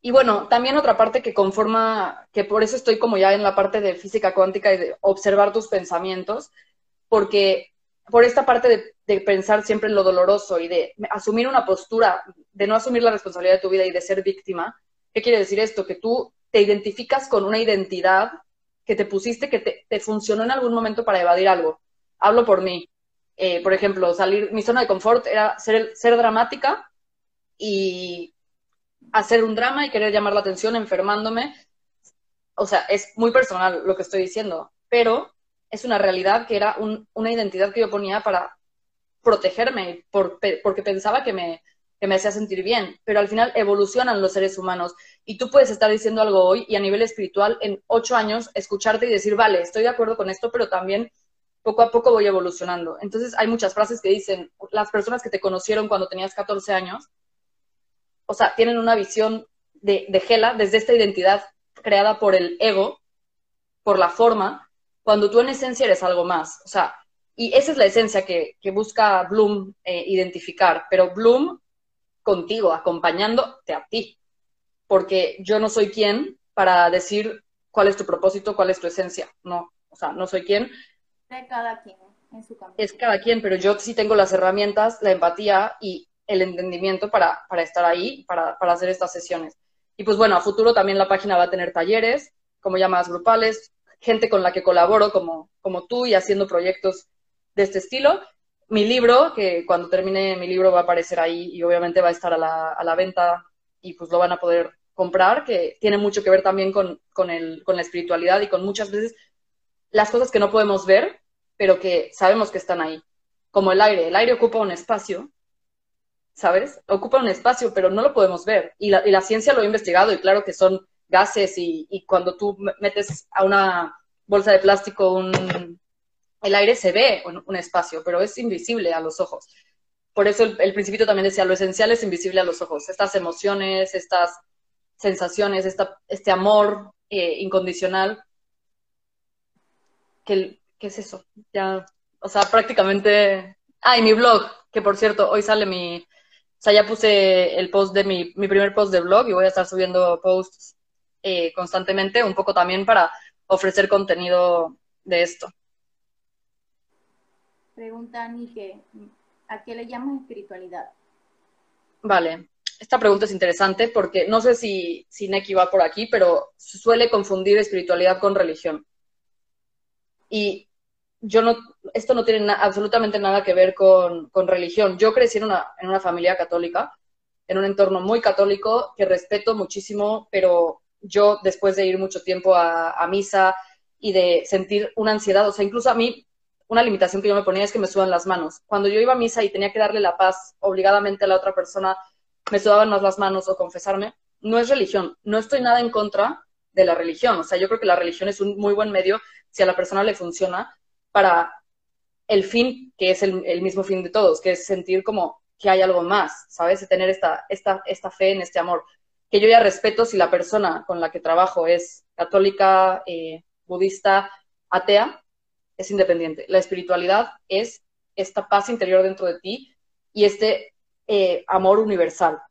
y bueno, también otra parte que conforma, que por eso estoy como ya en la parte de física cuántica y de observar tus pensamientos, porque por esta parte de, pensar siempre en lo doloroso y de asumir una postura, de no asumir la responsabilidad de tu vida y de ser víctima, ¿qué quiere decir esto? Que tú te identificas con una identidad que te pusiste, que te, funcionó en algún momento para evadir algo. Hablo por mí. Eh, por ejemplo, salir, mi zona de confort era ser, ser dramática y hacer un drama y querer llamar la atención enfermándome. O sea, es muy personal lo que estoy diciendo, pero es una realidad que era una identidad que yo ponía para protegerme, porque pensaba que me, que me hacía sentir bien, pero al final evolucionan los seres humanos y tú puedes estar diciendo algo hoy y a nivel espiritual en ocho años escucharte y decir, vale, estoy de acuerdo con esto, pero también poco a poco voy evolucionando. Entonces hay muchas frases que dicen, las personas que te conocieron cuando tenías 14 años, o sea, tienen una visión de, de Gela desde esta identidad creada por el ego, por la forma, cuando tú en esencia eres algo más. O sea, y esa es la esencia que, busca Bloom eh, identificar, pero Bloom contigo, acompañándote a ti, porque yo no soy quien para decir cuál es tu propósito, cuál es tu esencia, no, o sea, no soy quien. De cada quien en su camino. Es cada quien, pero yo sí tengo las herramientas, la empatía y el entendimiento para, para estar ahí, para, para hacer estas sesiones. Y pues bueno, a futuro también la página va a tener talleres, como llamadas grupales, gente con la que colaboro como, como tú y haciendo proyectos de este estilo. Mi libro, que cuando termine mi libro va a aparecer ahí y obviamente va a estar a la, a la venta y pues lo van a poder comprar, que tiene mucho que ver también con, con, el, con la espiritualidad y con muchas veces las cosas que no podemos ver, pero que sabemos que están ahí. Como el aire. El aire ocupa un espacio, ¿sabes? Ocupa un espacio, pero no lo podemos ver. Y la, y la ciencia lo ha investigado y claro que son gases y, cuando tú metes a una bolsa de plástico un, el aire se ve un, espacio, pero es invisible a los ojos. Por eso el, principito también decía, lo esencial es invisible a los ojos. Estas emociones, estas sensaciones, esta, este amor eh, incondicional. ¿Qué, ¿Qué es eso? Ya, o sea, prácticamente... Ah, y mi blog, que por cierto, hoy sale mi... O sea, ya puse el post de mi, mi primer post de blog y voy a estar subiendo posts eh, constantemente, un poco también para ofrecer contenido de esto. Pregunta Nike, ¿a qué le llamas espiritualidad? Vale, esta pregunta es interesante porque no sé si, si Neki va por aquí, pero suele confundir espiritualidad con religión. Y yo no, esto no tiene absolutamente nada que ver con, religión. Yo crecí en una, en una familia católica, en un entorno muy católico que respeto muchísimo, pero yo después de ir mucho tiempo a, misa y de sentir una ansiedad, o sea, incluso a mí una limitación que yo me ponía es que me sudan las manos. Cuando yo iba a misa y tenía que darle la paz obligadamente a la otra persona, me sudaban más las manos o confesarme. No es religión, no estoy nada en contra de la religión, o sea, yo creo que la religión es un muy buen medio si a la persona le funciona para el fin, que es el, el mismo fin de todos, que es sentir como que hay algo más, ¿sabes? Tener esta, esta, esta fe en este amor que yo ya respeto si la persona con la que trabajo es católica, eh, budista, atea, es independiente. La espiritualidad es esta paz interior dentro de ti y este eh, amor universal.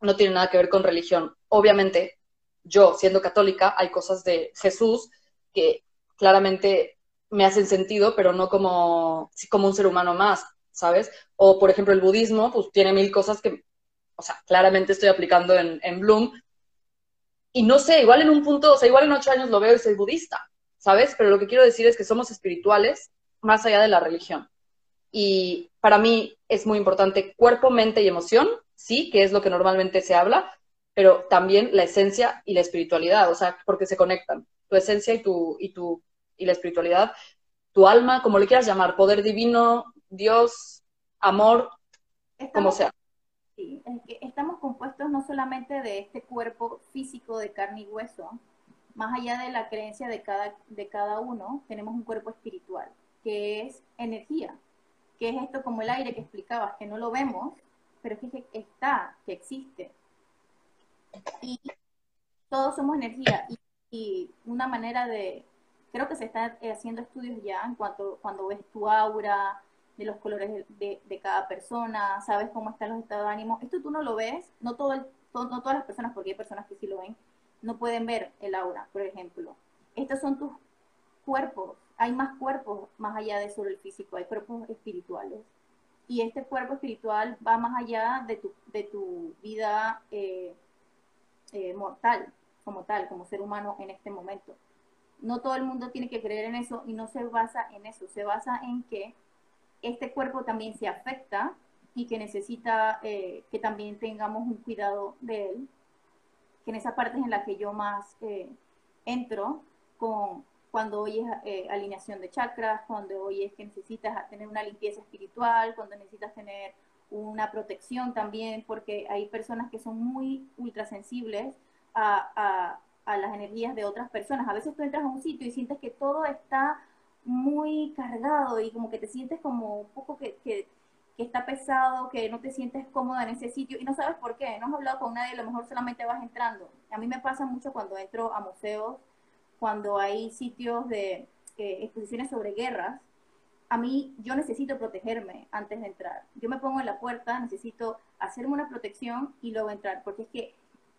No tiene nada que ver con religión. Obviamente, yo siendo católica, hay cosas de Jesús que claramente me hacen sentido, pero no como, como un ser humano más, ¿sabes? O, por ejemplo, el budismo, pues tiene mil cosas que o sea, claramente estoy aplicando en, en Bloom. Y no sé, igual en un punto, o sea, igual en ocho años lo veo y soy budista, ¿sabes? Pero lo que quiero decir es que somos espirituales más allá de la religión. Y para mí es muy importante cuerpo, mente y emoción, sí, que es lo que normalmente se habla, pero también la esencia y la espiritualidad, o sea, porque se conectan. Tu esencia y tu, y tu, y la espiritualidad, tu alma, como le quieras llamar, poder divino, Dios, amor, como sea. Sí, es que estamos compuestos no solamente de este cuerpo físico de carne y hueso, más allá de la creencia de cada, de cada uno, tenemos un cuerpo espiritual, que es energía, que es esto como el aire que explicabas, que no lo vemos, pero que está, que existe. Y todos somos energía. Y, y una manera de, creo que se están haciendo estudios ya en cuanto cuando ves tu aura, de los colores de, de, cada persona, sabes cómo están los estados de ánimo. Esto tú no lo ves, no todo el, no todas las personas, porque hay personas que sí lo ven, no pueden ver el aura, por ejemplo. Estos son tus cuerpos, hay más cuerpos más allá de solo el físico, hay cuerpos espirituales. Y este cuerpo espiritual va más allá de tu, de tu vida eh, eh, mortal, como tal, como ser humano en este momento. No todo el mundo tiene que creer en eso y no se basa en eso, se basa en que este cuerpo también se afecta y que necesita eh, que también tengamos un cuidado de él, que en esa parte es en la que yo más eh, entro con cuando oyes eh, alineación de chakras, cuando oyes que necesitas tener una limpieza espiritual, cuando necesitas tener una protección también, porque hay personas que son muy ultrasensibles a, a, a las energías de otras personas. A veces tú entras a un sitio y sientes que todo está muy cargado y como que te sientes como un poco que, que, está pesado, que no te sientes cómoda en ese sitio y no sabes por qué, no has hablado con nadie, a lo mejor solamente vas entrando. A mí me pasa mucho cuando entro a museos, cuando hay sitios de eh, exposiciones sobre guerras, a mí yo necesito protegerme antes de entrar. Yo me pongo en la puerta, necesito hacerme una protección y luego entrar, porque es que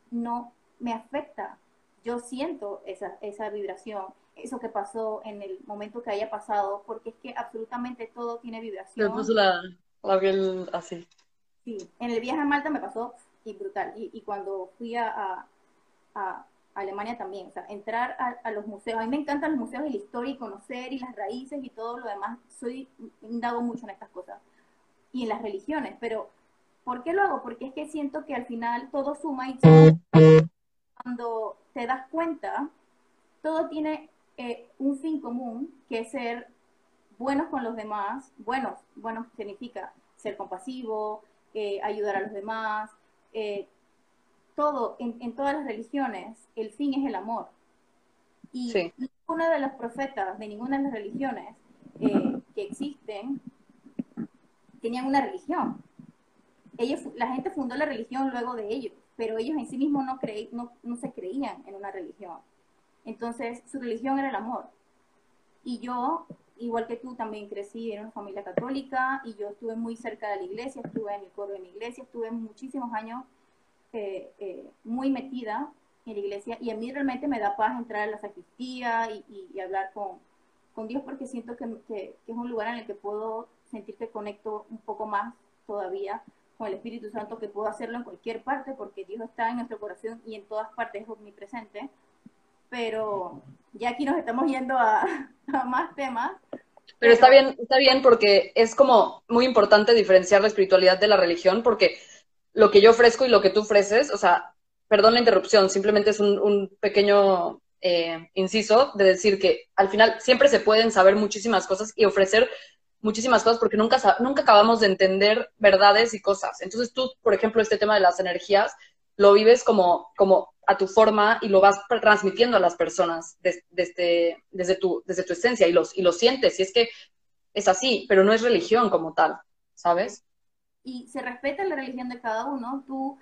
no me afecta. Yo siento esa, esa vibración eso que pasó en el momento que haya pasado, porque es que absolutamente todo tiene vibración. Me puso la, la piel así. Sí, en el viaje a Malta me pasó y brutal. Y, y cuando fui a, a, Alemania también, o sea, entrar a, los museos. A mí me encantan los museos y la historia y conocer y las raíces y todo lo demás. Soy, indago mucho en estas cosas. Y en las religiones, pero ¿por qué lo hago? Porque es que siento que al final todo suma y cuando te das cuenta, todo tiene eh, un fin común, que es ser buenos con los demás. Buenos, buenos significa ser compasivo, eh, ayudar a los demás. Eh, todo, en, todas las religiones, el fin es el amor. Y sí. ninguna de los profetas de ninguna de las religiones que existen tenían una religión. Ellos, la gente fundó la religión luego de ellos, pero ellos en sí mismos no, no, no se creían en una religión. Entonces, su religión era el amor. Y yo, igual que tú, también crecí en una familia católica y yo estuve muy cerca de la iglesia, estuve en el coro de mi iglesia, estuve muchísimos años eh, eh, muy metida en la iglesia y a mí realmente me da paz entrar a la sacristía y, hablar con, con, Dios porque siento que, que, es un lugar en el que puedo sentir que conecto un poco más todavía con el Espíritu Santo, que puedo hacerlo en cualquier parte porque Dios está en nuestro corazón y en todas partes es omnipresente pero ya aquí nos estamos yendo *laughs* a, más temas. Pero, está bien, está bien porque es como muy importante diferenciar la espiritualidad de la religión, porque lo que yo ofrezco y lo que tú ofreces, o sea, perdón la interrupción, simplemente es un, pequeño eh, inciso de decir que al final siempre se pueden saber muchísimas cosas y ofrecer muchísimas cosas porque nunca, nunca acabamos de entender verdades y cosas. Entonces tú, por ejemplo, este tema de las energías, lo vives como, como a tu forma y lo vas transmitiendo a las personas desde, desde, tu, desde tu esencia y, los, y lo sientes. Y es que es así, pero no es religión como tal, ¿sabes? Y se respeta la religión de cada uno. Tú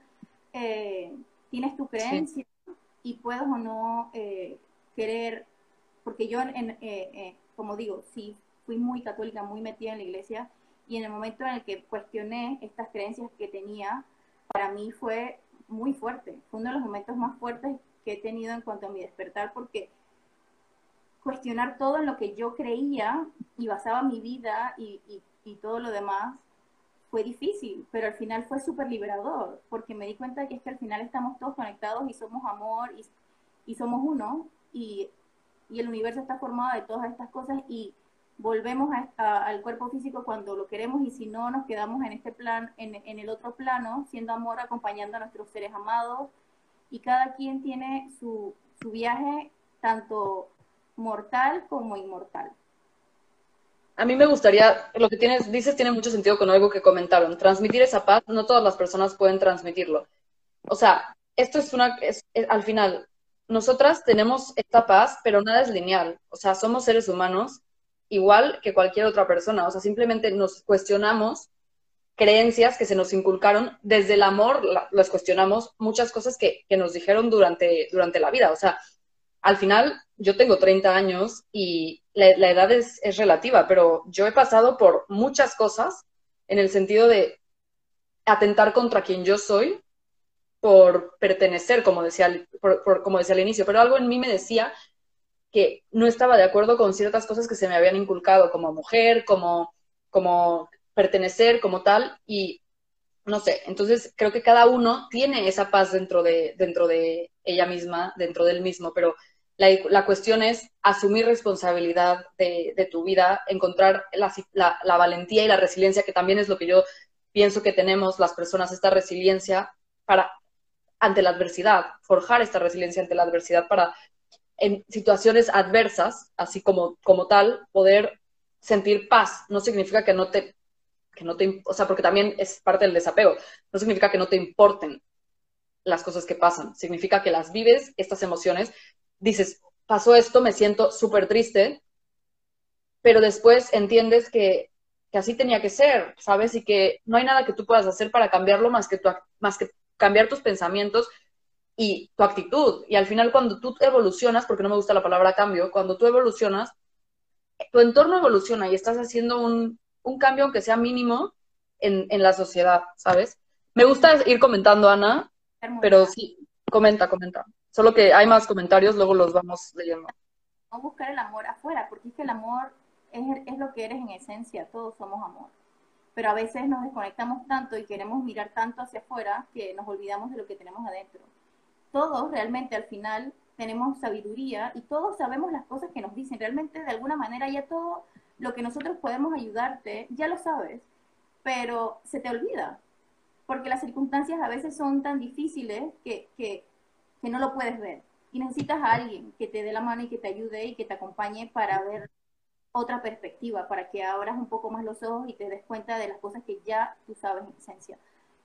eh, tienes tu creencia y puedes o no eh, querer, porque yo, en, eh, como digo, sí, fui muy católica, muy metida en la iglesia, y en el momento en el que cuestioné estas creencias que tenía, para mí fue muy fuerte. Fue uno de los momentos más fuertes que he tenido en cuanto a mi despertar porque cuestionar todo en lo que yo creía y basaba mi vida y, todo lo demás fue difícil, pero al final fue súper liberador porque me di cuenta de que es que al final estamos todos conectados y somos amor y, somos uno y, y el universo está formado de todas estas cosas y volvemos al cuerpo físico cuando lo queremos y si no nos quedamos en este plan, en, en, el otro plano, siendo amor, acompañando a nuestros seres amados y cada quien tiene su, su viaje tanto mortal como inmortal. A mí me gustaría, lo que tienes, dices tiene mucho sentido con algo que comentaron, transmitir esa paz, no todas las personas pueden transmitirlo. O sea, esto es una, es, al final, nosotras tenemos esta paz, pero nada es lineal. O sea, somos seres humanos igual que cualquier otra persona. O sea, simplemente nos cuestionamos creencias que se nos inculcaron desde el amor, las cuestionamos muchas cosas que, nos dijeron durante, durante la vida. O sea, al final yo tengo 30 años y la, edad es, es, relativa, pero yo he pasado por muchas cosas en el sentido de atentar contra quien yo soy por pertenecer, como decía, como decía al inicio, pero algo en mí me decía que no estaba de acuerdo con ciertas cosas que se me habían inculcado como mujer, como, como pertenecer, como tal, y no sé, entonces creo que cada uno tiene esa paz dentro de, dentro de ella misma, dentro del mismo, pero la, cuestión es asumir responsabilidad de, tu vida, encontrar la, la, valentía y la resiliencia, que también es lo que yo pienso que tenemos las personas, esta resiliencia para ante la adversidad, forjar esta resiliencia ante la adversidad para en situaciones adversas, así como, como tal, poder sentir paz. No significa que no te, que no te, o sea, porque también es parte del desapego, no significa que no te importen las cosas que pasan, significa que las vives, estas emociones, dices, pasó esto, me siento súper triste, pero después entiendes que, que, así tenía que ser, ¿sabes? Y que no hay nada que tú puedas hacer para cambiarlo más que, tu, más que cambiar tus pensamientos y tu actitud. Y al final cuando tú evolucionas, porque no me gusta la palabra cambio, cuando tú evolucionas, tu entorno evoluciona y estás haciendo un, cambio, aunque sea mínimo, en, la sociedad, ¿sabes? Me gusta ir comentando, Ana, pero sí, comenta, comenta. Solo que hay más comentarios, luego los vamos leyendo. No buscar el amor afuera, porque es que el amor es, es lo que eres en esencia, todos somos amor pero a veces nos desconectamos tanto y queremos mirar tanto hacia afuera que nos olvidamos de lo que tenemos adentro. Todos realmente al final tenemos sabiduría y todos sabemos las cosas que nos dicen. Realmente de alguna manera ya todo lo que nosotros podemos ayudarte, ya lo sabes, pero se te olvida, porque las circunstancias a veces son tan difíciles que, que, que no lo puedes ver. Y necesitas a alguien que te dé la mano y que te ayude y que te acompañe para ver otra perspectiva, para que abras un poco más los ojos y te des cuenta de las cosas que ya tú sabes en esencia.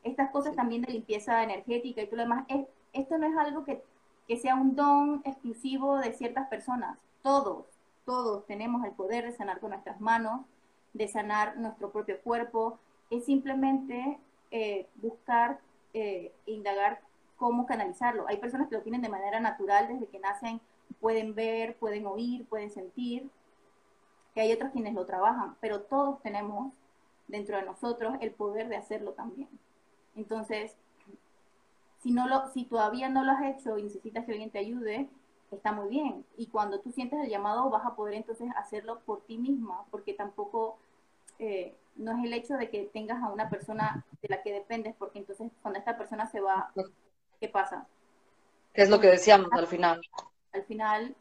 Estas cosas también de limpieza energética y todo lo demás, es, esto no es algo que, que sea un don exclusivo de ciertas personas. Todos, todos tenemos el poder de sanar con nuestras manos, de sanar nuestro propio cuerpo. Es simplemente eh, buscar eh, indagar cómo canalizarlo. Hay personas que lo tienen de manera natural desde que nacen, pueden ver, pueden oír, pueden sentir, que hay otros quienes lo trabajan, pero todos tenemos dentro de nosotros el poder de hacerlo también. Entonces, si, no lo, si todavía no lo has hecho y necesitas que alguien te ayude, está muy bien. Y cuando tú sientes el llamado, vas a poder entonces hacerlo por ti misma, porque tampoco eh, no es el hecho de que tengas a una persona de la que dependes, porque entonces cuando esta persona se va, ¿qué pasa? ¿Qué es lo que decíamos al final? Al final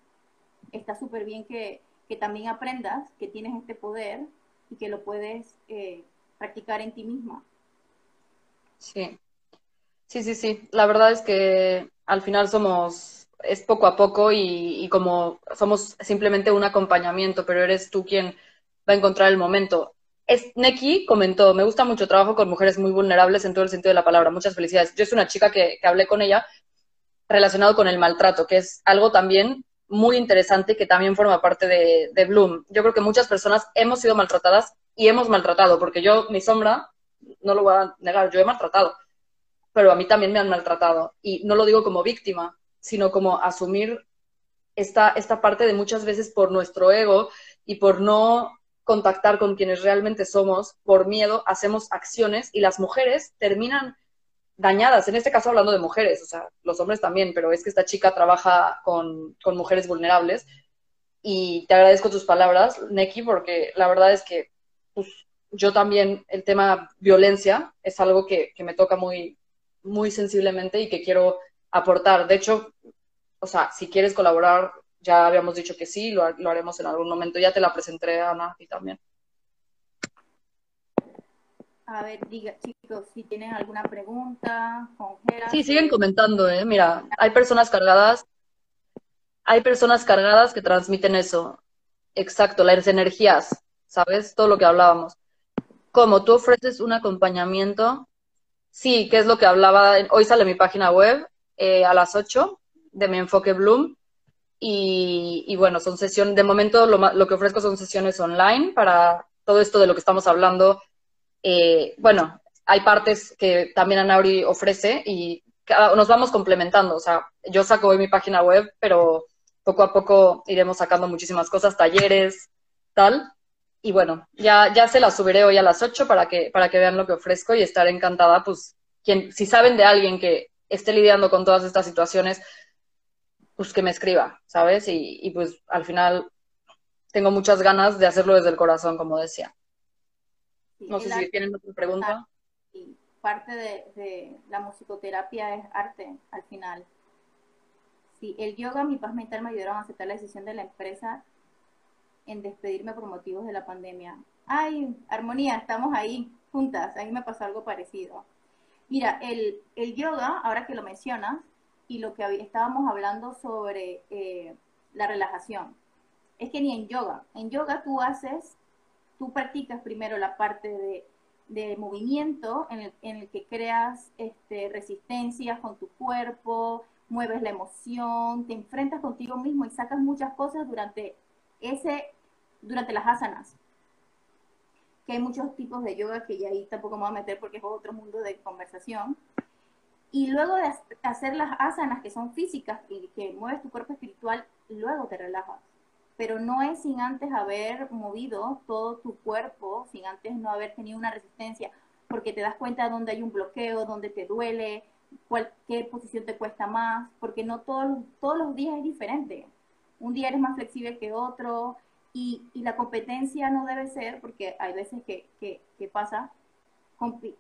está súper bien que que también aprendas que tienes este poder y que lo puedes eh, practicar en ti misma. Sí, sí, sí, sí. La verdad es que al final somos, es poco a poco y, como somos simplemente un acompañamiento, pero eres tú quien va a encontrar el momento. Es, Neki comentó, me gusta mucho trabajo con mujeres muy vulnerables en todo el sentido de la palabra. Muchas felicidades. Yo soy una chica que, que hablé con ella relacionado con el maltrato, que es algo también muy interesante que también forma parte de, Bloom. Yo creo que muchas personas hemos sido maltratadas y hemos maltratado, porque yo, mi sombra, no lo voy a negar, yo he maltratado, pero a mí también me han maltratado. Y no lo digo como víctima, sino como asumir esta, esta parte de muchas veces por nuestro ego y por no contactar con quienes realmente somos, por miedo, hacemos acciones y las mujeres terminan dañadas, en este caso hablando de mujeres, o sea, los hombres también, pero es que esta chica trabaja con, mujeres vulnerables. Y te agradezco tus palabras, Neki, porque la verdad es que pues, yo también el tema violencia es algo que, me toca muy, muy sensiblemente y que quiero aportar. De hecho, o sea, si quieres colaborar, ya habíamos dicho que sí, lo, lo haremos en algún momento. Ya te la presenté, Ana, y también. A ver, diga, chicos, si tienen alguna pregunta, Sí, siguen comentando, ¿eh? Mira, hay personas cargadas, hay personas cargadas que transmiten eso. Exacto, las energías, ¿sabes? Todo lo que hablábamos. ¿Cómo? ¿Tú ofreces un acompañamiento? Sí, que es lo que hablaba, hoy sale mi página web eh, a las 8 de mi enfoque Bloom. Y, bueno, son sesiones, de momento lo, lo que ofrezco son sesiones online para todo esto de lo que estamos hablando, eh, bueno, hay partes que también Anauri ofrece y nos vamos complementando. O sea, yo saco hoy mi página web, pero poco a poco iremos sacando muchísimas cosas, talleres, tal. Y bueno, ya, ya se la subiré hoy a las 8 para que, para que vean lo que ofrezco y estaré encantada, pues, quien, si saben de alguien que esté lidiando con todas estas situaciones, pues que me escriba, ¿sabes? Y, y pues al final tengo muchas ganas de hacerlo desde el corazón, como decía. No sé si tienen otra pregunta. Parte de, de, la musicoterapia es arte al final. Sí, el yoga, mi paz mental me ayudaron a aceptar la decisión de la empresa en despedirme por motivos de la pandemia. Ay, armonía, estamos ahí juntas, a mí me pasó algo parecido. Mira, el, el yoga, ahora que lo mencionas, y lo que estábamos hablando sobre eh, la relajación, es que ni en yoga, en yoga tú haces, tú practicas primero la parte de, de movimiento en el, en el, que creas este, resistencias con tu cuerpo, mueves la emoción, te enfrentas contigo mismo y sacas muchas cosas durante ese, durante las asanas. Que hay muchos tipos de yoga que ya ahí tampoco me voy a meter porque es otro mundo de conversación. Y luego de hacer las asanas que son físicas y que mueves tu cuerpo espiritual, luego te relajas. Pero no es sin antes haber movido todo tu cuerpo, sin antes no haber tenido una resistencia, porque te das cuenta de dónde hay un bloqueo, dónde te duele, cuál, qué posición te cuesta más, porque no todos, todos los días es diferente. Un día eres más flexible que otro y, la competencia no debe ser, porque hay veces que, que, que pasa,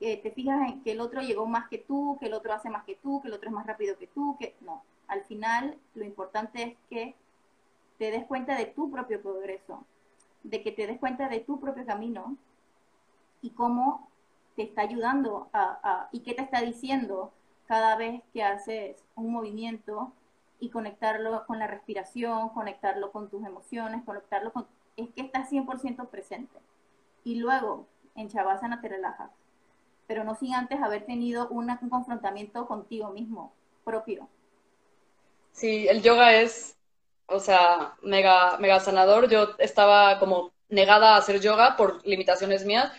eh, te fijas en que el otro llegó más que tú, que el otro hace más que tú, que el otro es más rápido que tú, que no. Al final lo importante es que te des cuenta de tu propio progreso, de que te des cuenta de tu propio camino y cómo te está ayudando a, y qué te está diciendo cada vez que haces un movimiento y conectarlo con la respiración, conectarlo con tus emociones, conectarlo con... Es que estás 100% presente. Y luego, en Chavasana te relajas, pero no sin antes haber tenido un confrontamiento contigo mismo, propio. Sí, el yoga es, o sea, mega, mega sanador. Yo estaba como negada a hacer yoga por limitaciones mías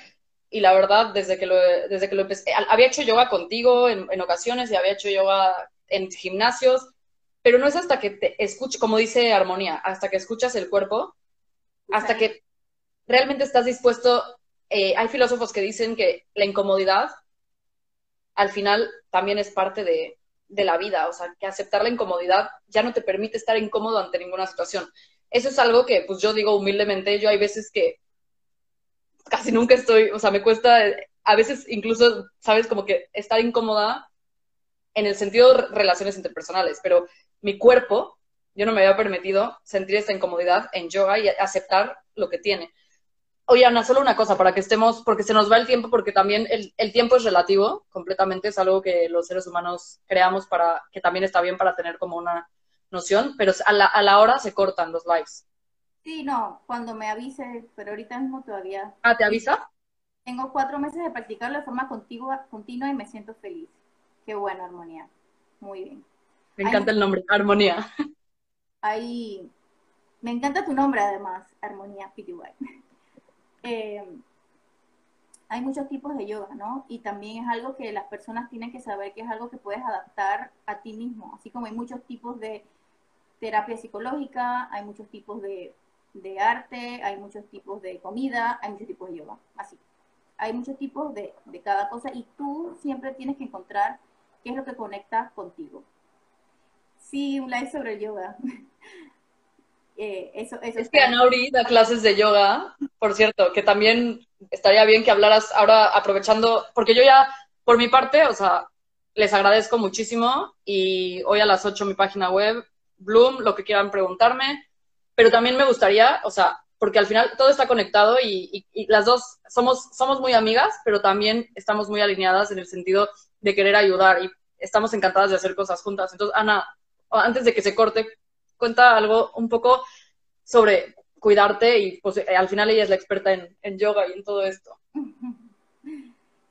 y la verdad, desde que lo, desde que lo empecé, había hecho yoga contigo en, en, ocasiones y había hecho yoga en gimnasios, pero no es hasta que te escuches, como dice Armonía, hasta que escuchas el cuerpo, hasta que realmente estás dispuesto. Eh, hay filósofos que dicen que la incomodidad al final también es parte de, de la vida, o sea, que aceptar la incomodidad ya no te permite estar incómodo ante ninguna situación. Eso es algo que, pues yo digo humildemente, yo hay veces que casi nunca estoy, o sea, me cuesta, a veces incluso, sabes, como que estar incómoda en el sentido de relaciones interpersonales, pero mi cuerpo, yo no me había permitido sentir esta incomodidad en yoga y aceptar lo que tiene. Oye, Ana, solo una cosa para que estemos, porque se nos va el tiempo, porque también el, el, tiempo es relativo, completamente es algo que los seres humanos creamos para, que también está bien para tener como una noción, pero a la, a la hora se cortan los lives. Sí, no, cuando me avise, pero ahorita mismo todavía. Ah, ¿te avisa? Tengo cuatro meses de practicarlo de forma continua, continua y me siento feliz. Qué buena armonía. Muy bien. Me encanta el nombre, Armonía. Ahí, me encanta tu nombre además, Armonía PTY. eh, hay muchos tipos de yoga, ¿no? Y también es algo que las personas tienen que saber que es algo que puedes adaptar a ti mismo, así como hay muchos tipos de terapia psicológica, hay muchos tipos de de arte, hay muchos tipos de comida, hay muchos tipos de yoga, así. Hay muchos tipos de, de cada cosa y tú siempre tienes que encontrar qué es lo que conecta contigo. Sí, un live sobre yoga. *laughs* eh, eso, eso es que Anauri da clases de yoga, por cierto, que también estaría bien que hablaras ahora aprovechando, porque yo ya, por mi parte, o sea, les agradezco muchísimo y hoy a las 8 mi página web, Bloom, lo que quieran preguntarme, pero también me gustaría, o sea, porque al final todo está conectado y, y, y, las dos somos, somos muy amigas, pero también estamos muy alineadas en el sentido de querer ayudar y estamos encantadas de hacer cosas juntas. Entonces, Ana, antes de que se corte, cuenta algo un poco sobre cuidarte y pues eh, al final ella es la experta en, en, yoga y en todo esto. *laughs*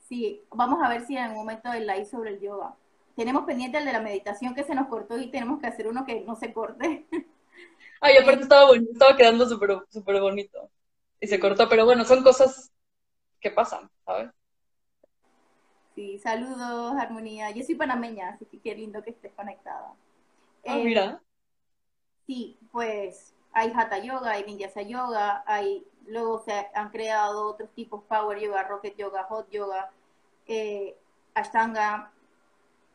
Sí, vamos a ver si en algún momento el live sobre el yoga. Tenemos pendiente el de la meditación que se nos cortó y tenemos que hacer uno que no se corte. *laughs* Ay, aparte estaba, bonito, estaba quedando súper super bonito. Y se cortó, pero bueno, son cosas que pasan, ¿sabes? Sí, saludos, Armonía. Yo soy panameña, así que qué lindo que estés conectada. Ah, eh, mira. Sí, pues hay Hatha Yoga, hay Vinyasa Yoga, hay, luego se han creado otros tipos, Power Yoga, Rocket Yoga, Hot Yoga, eh, Ashtanga,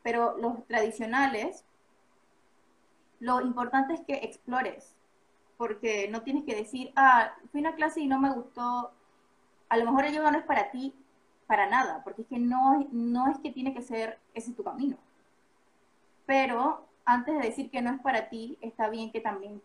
pero los tradicionales, lo importante es que explores, porque no tienes que decir, ah, fui a una clase y no me gustó, a lo mejor el yoga no es para ti, para nada, porque es que no, no es que tiene que ser ese tu camino. Pero antes de decir que no es para ti, está bien que también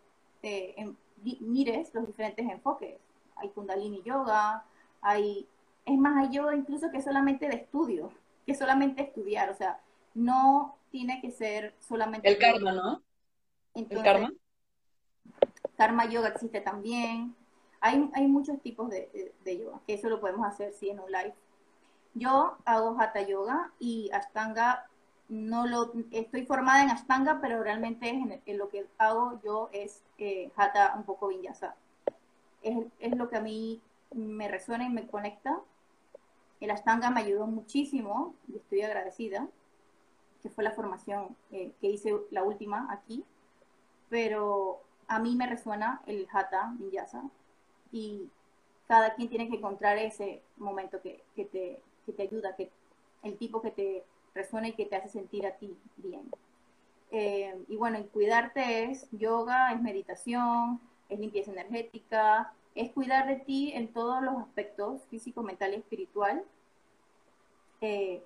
mires los diferentes enfoques. Hay kundalini yoga, hay, es más, hay yoga incluso que solamente de estudio, que solamente estudiar, o sea, no tiene que ser solamente... El karma, ¿no? el karma. Karma yoga existe también. Hay, hay muchos tipos de, de, yoga, que eso lo podemos hacer, sí, en un live. Yo hago hatha yoga y ashtanga no lo estoy formada en Ashtanga, pero realmente en, lo que hago yo es eh, Hatha un poco vinyasa. Es, es, lo que a mí me resuena y me conecta. El Ashtanga me ayudó muchísimo y estoy agradecida, que fue la formación eh, que hice la última aquí, pero a mí me resuena el Hatha vinyasa y cada quien tiene que encontrar ese momento que, que, te, que te ayuda, que el tipo que te resuena y que te hace sentir a ti bien. Eh, y bueno, y cuidarte es yoga, es meditación, es limpieza energética, es cuidar de ti en todos los aspectos, físico, mental y espiritual. Eh,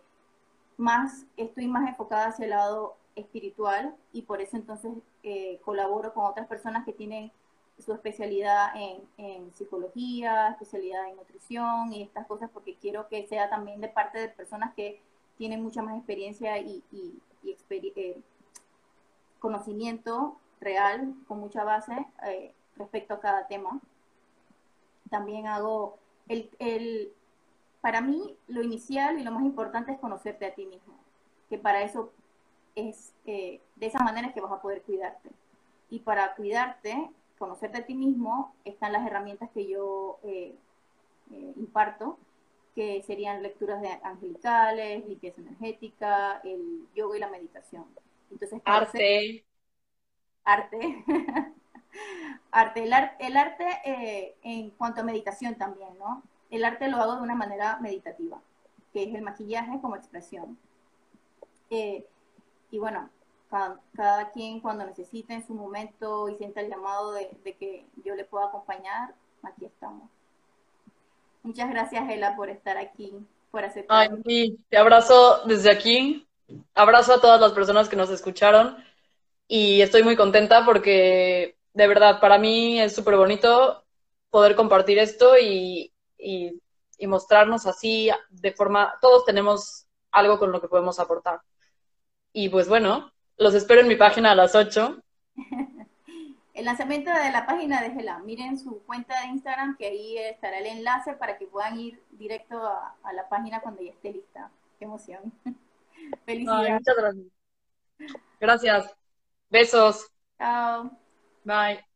más, estoy más enfocada hacia el lado espiritual y por eso entonces eh, colaboro con otras personas que tienen su especialidad en, en, psicología, especialidad en nutrición y estas cosas porque quiero que sea también de parte de personas que tiene mucha más experiencia y, eh, conocimiento real, con mucha base eh, respecto a cada tema. También hago, el, para mí lo inicial y lo más importante es conocerte a ti mismo, que para eso es, eh, de esa manera que vas a poder cuidarte. Y para cuidarte, conocerte a ti mismo, están las herramientas que yo imparto, que serían lecturas de angelicales, limpieza energética, el yoga y la meditación. Entonces, arte. Arte. *laughs* arte. El, el arte eh, en cuanto a meditación también, ¿no? El arte lo hago de una manera meditativa, que es el maquillaje como expresión. Eh, y bueno, cada, quien cuando necesite en su momento y sienta el llamado de, de que yo le pueda acompañar, aquí estamos. Muchas gracias, Ela, por estar aquí, por aceptar. Ay, te abrazo desde aquí. Abrazo a todas las personas que nos escucharon y estoy muy contenta porque de verdad para mí es súper bonito poder compartir esto y, y, y, mostrarnos así de forma, todos tenemos algo con lo que podemos aportar. Y pues bueno, los espero en mi página a las 8. *laughs* el lanzamiento de la página de Gela. Miren su cuenta de Instagram, que ahí estará el enlace para que puedan ir directo a, la página cuando ya esté lista. Qué emoción. *laughs* Felicidades. muchas gracias. Gracias. Besos. Chao. Bye.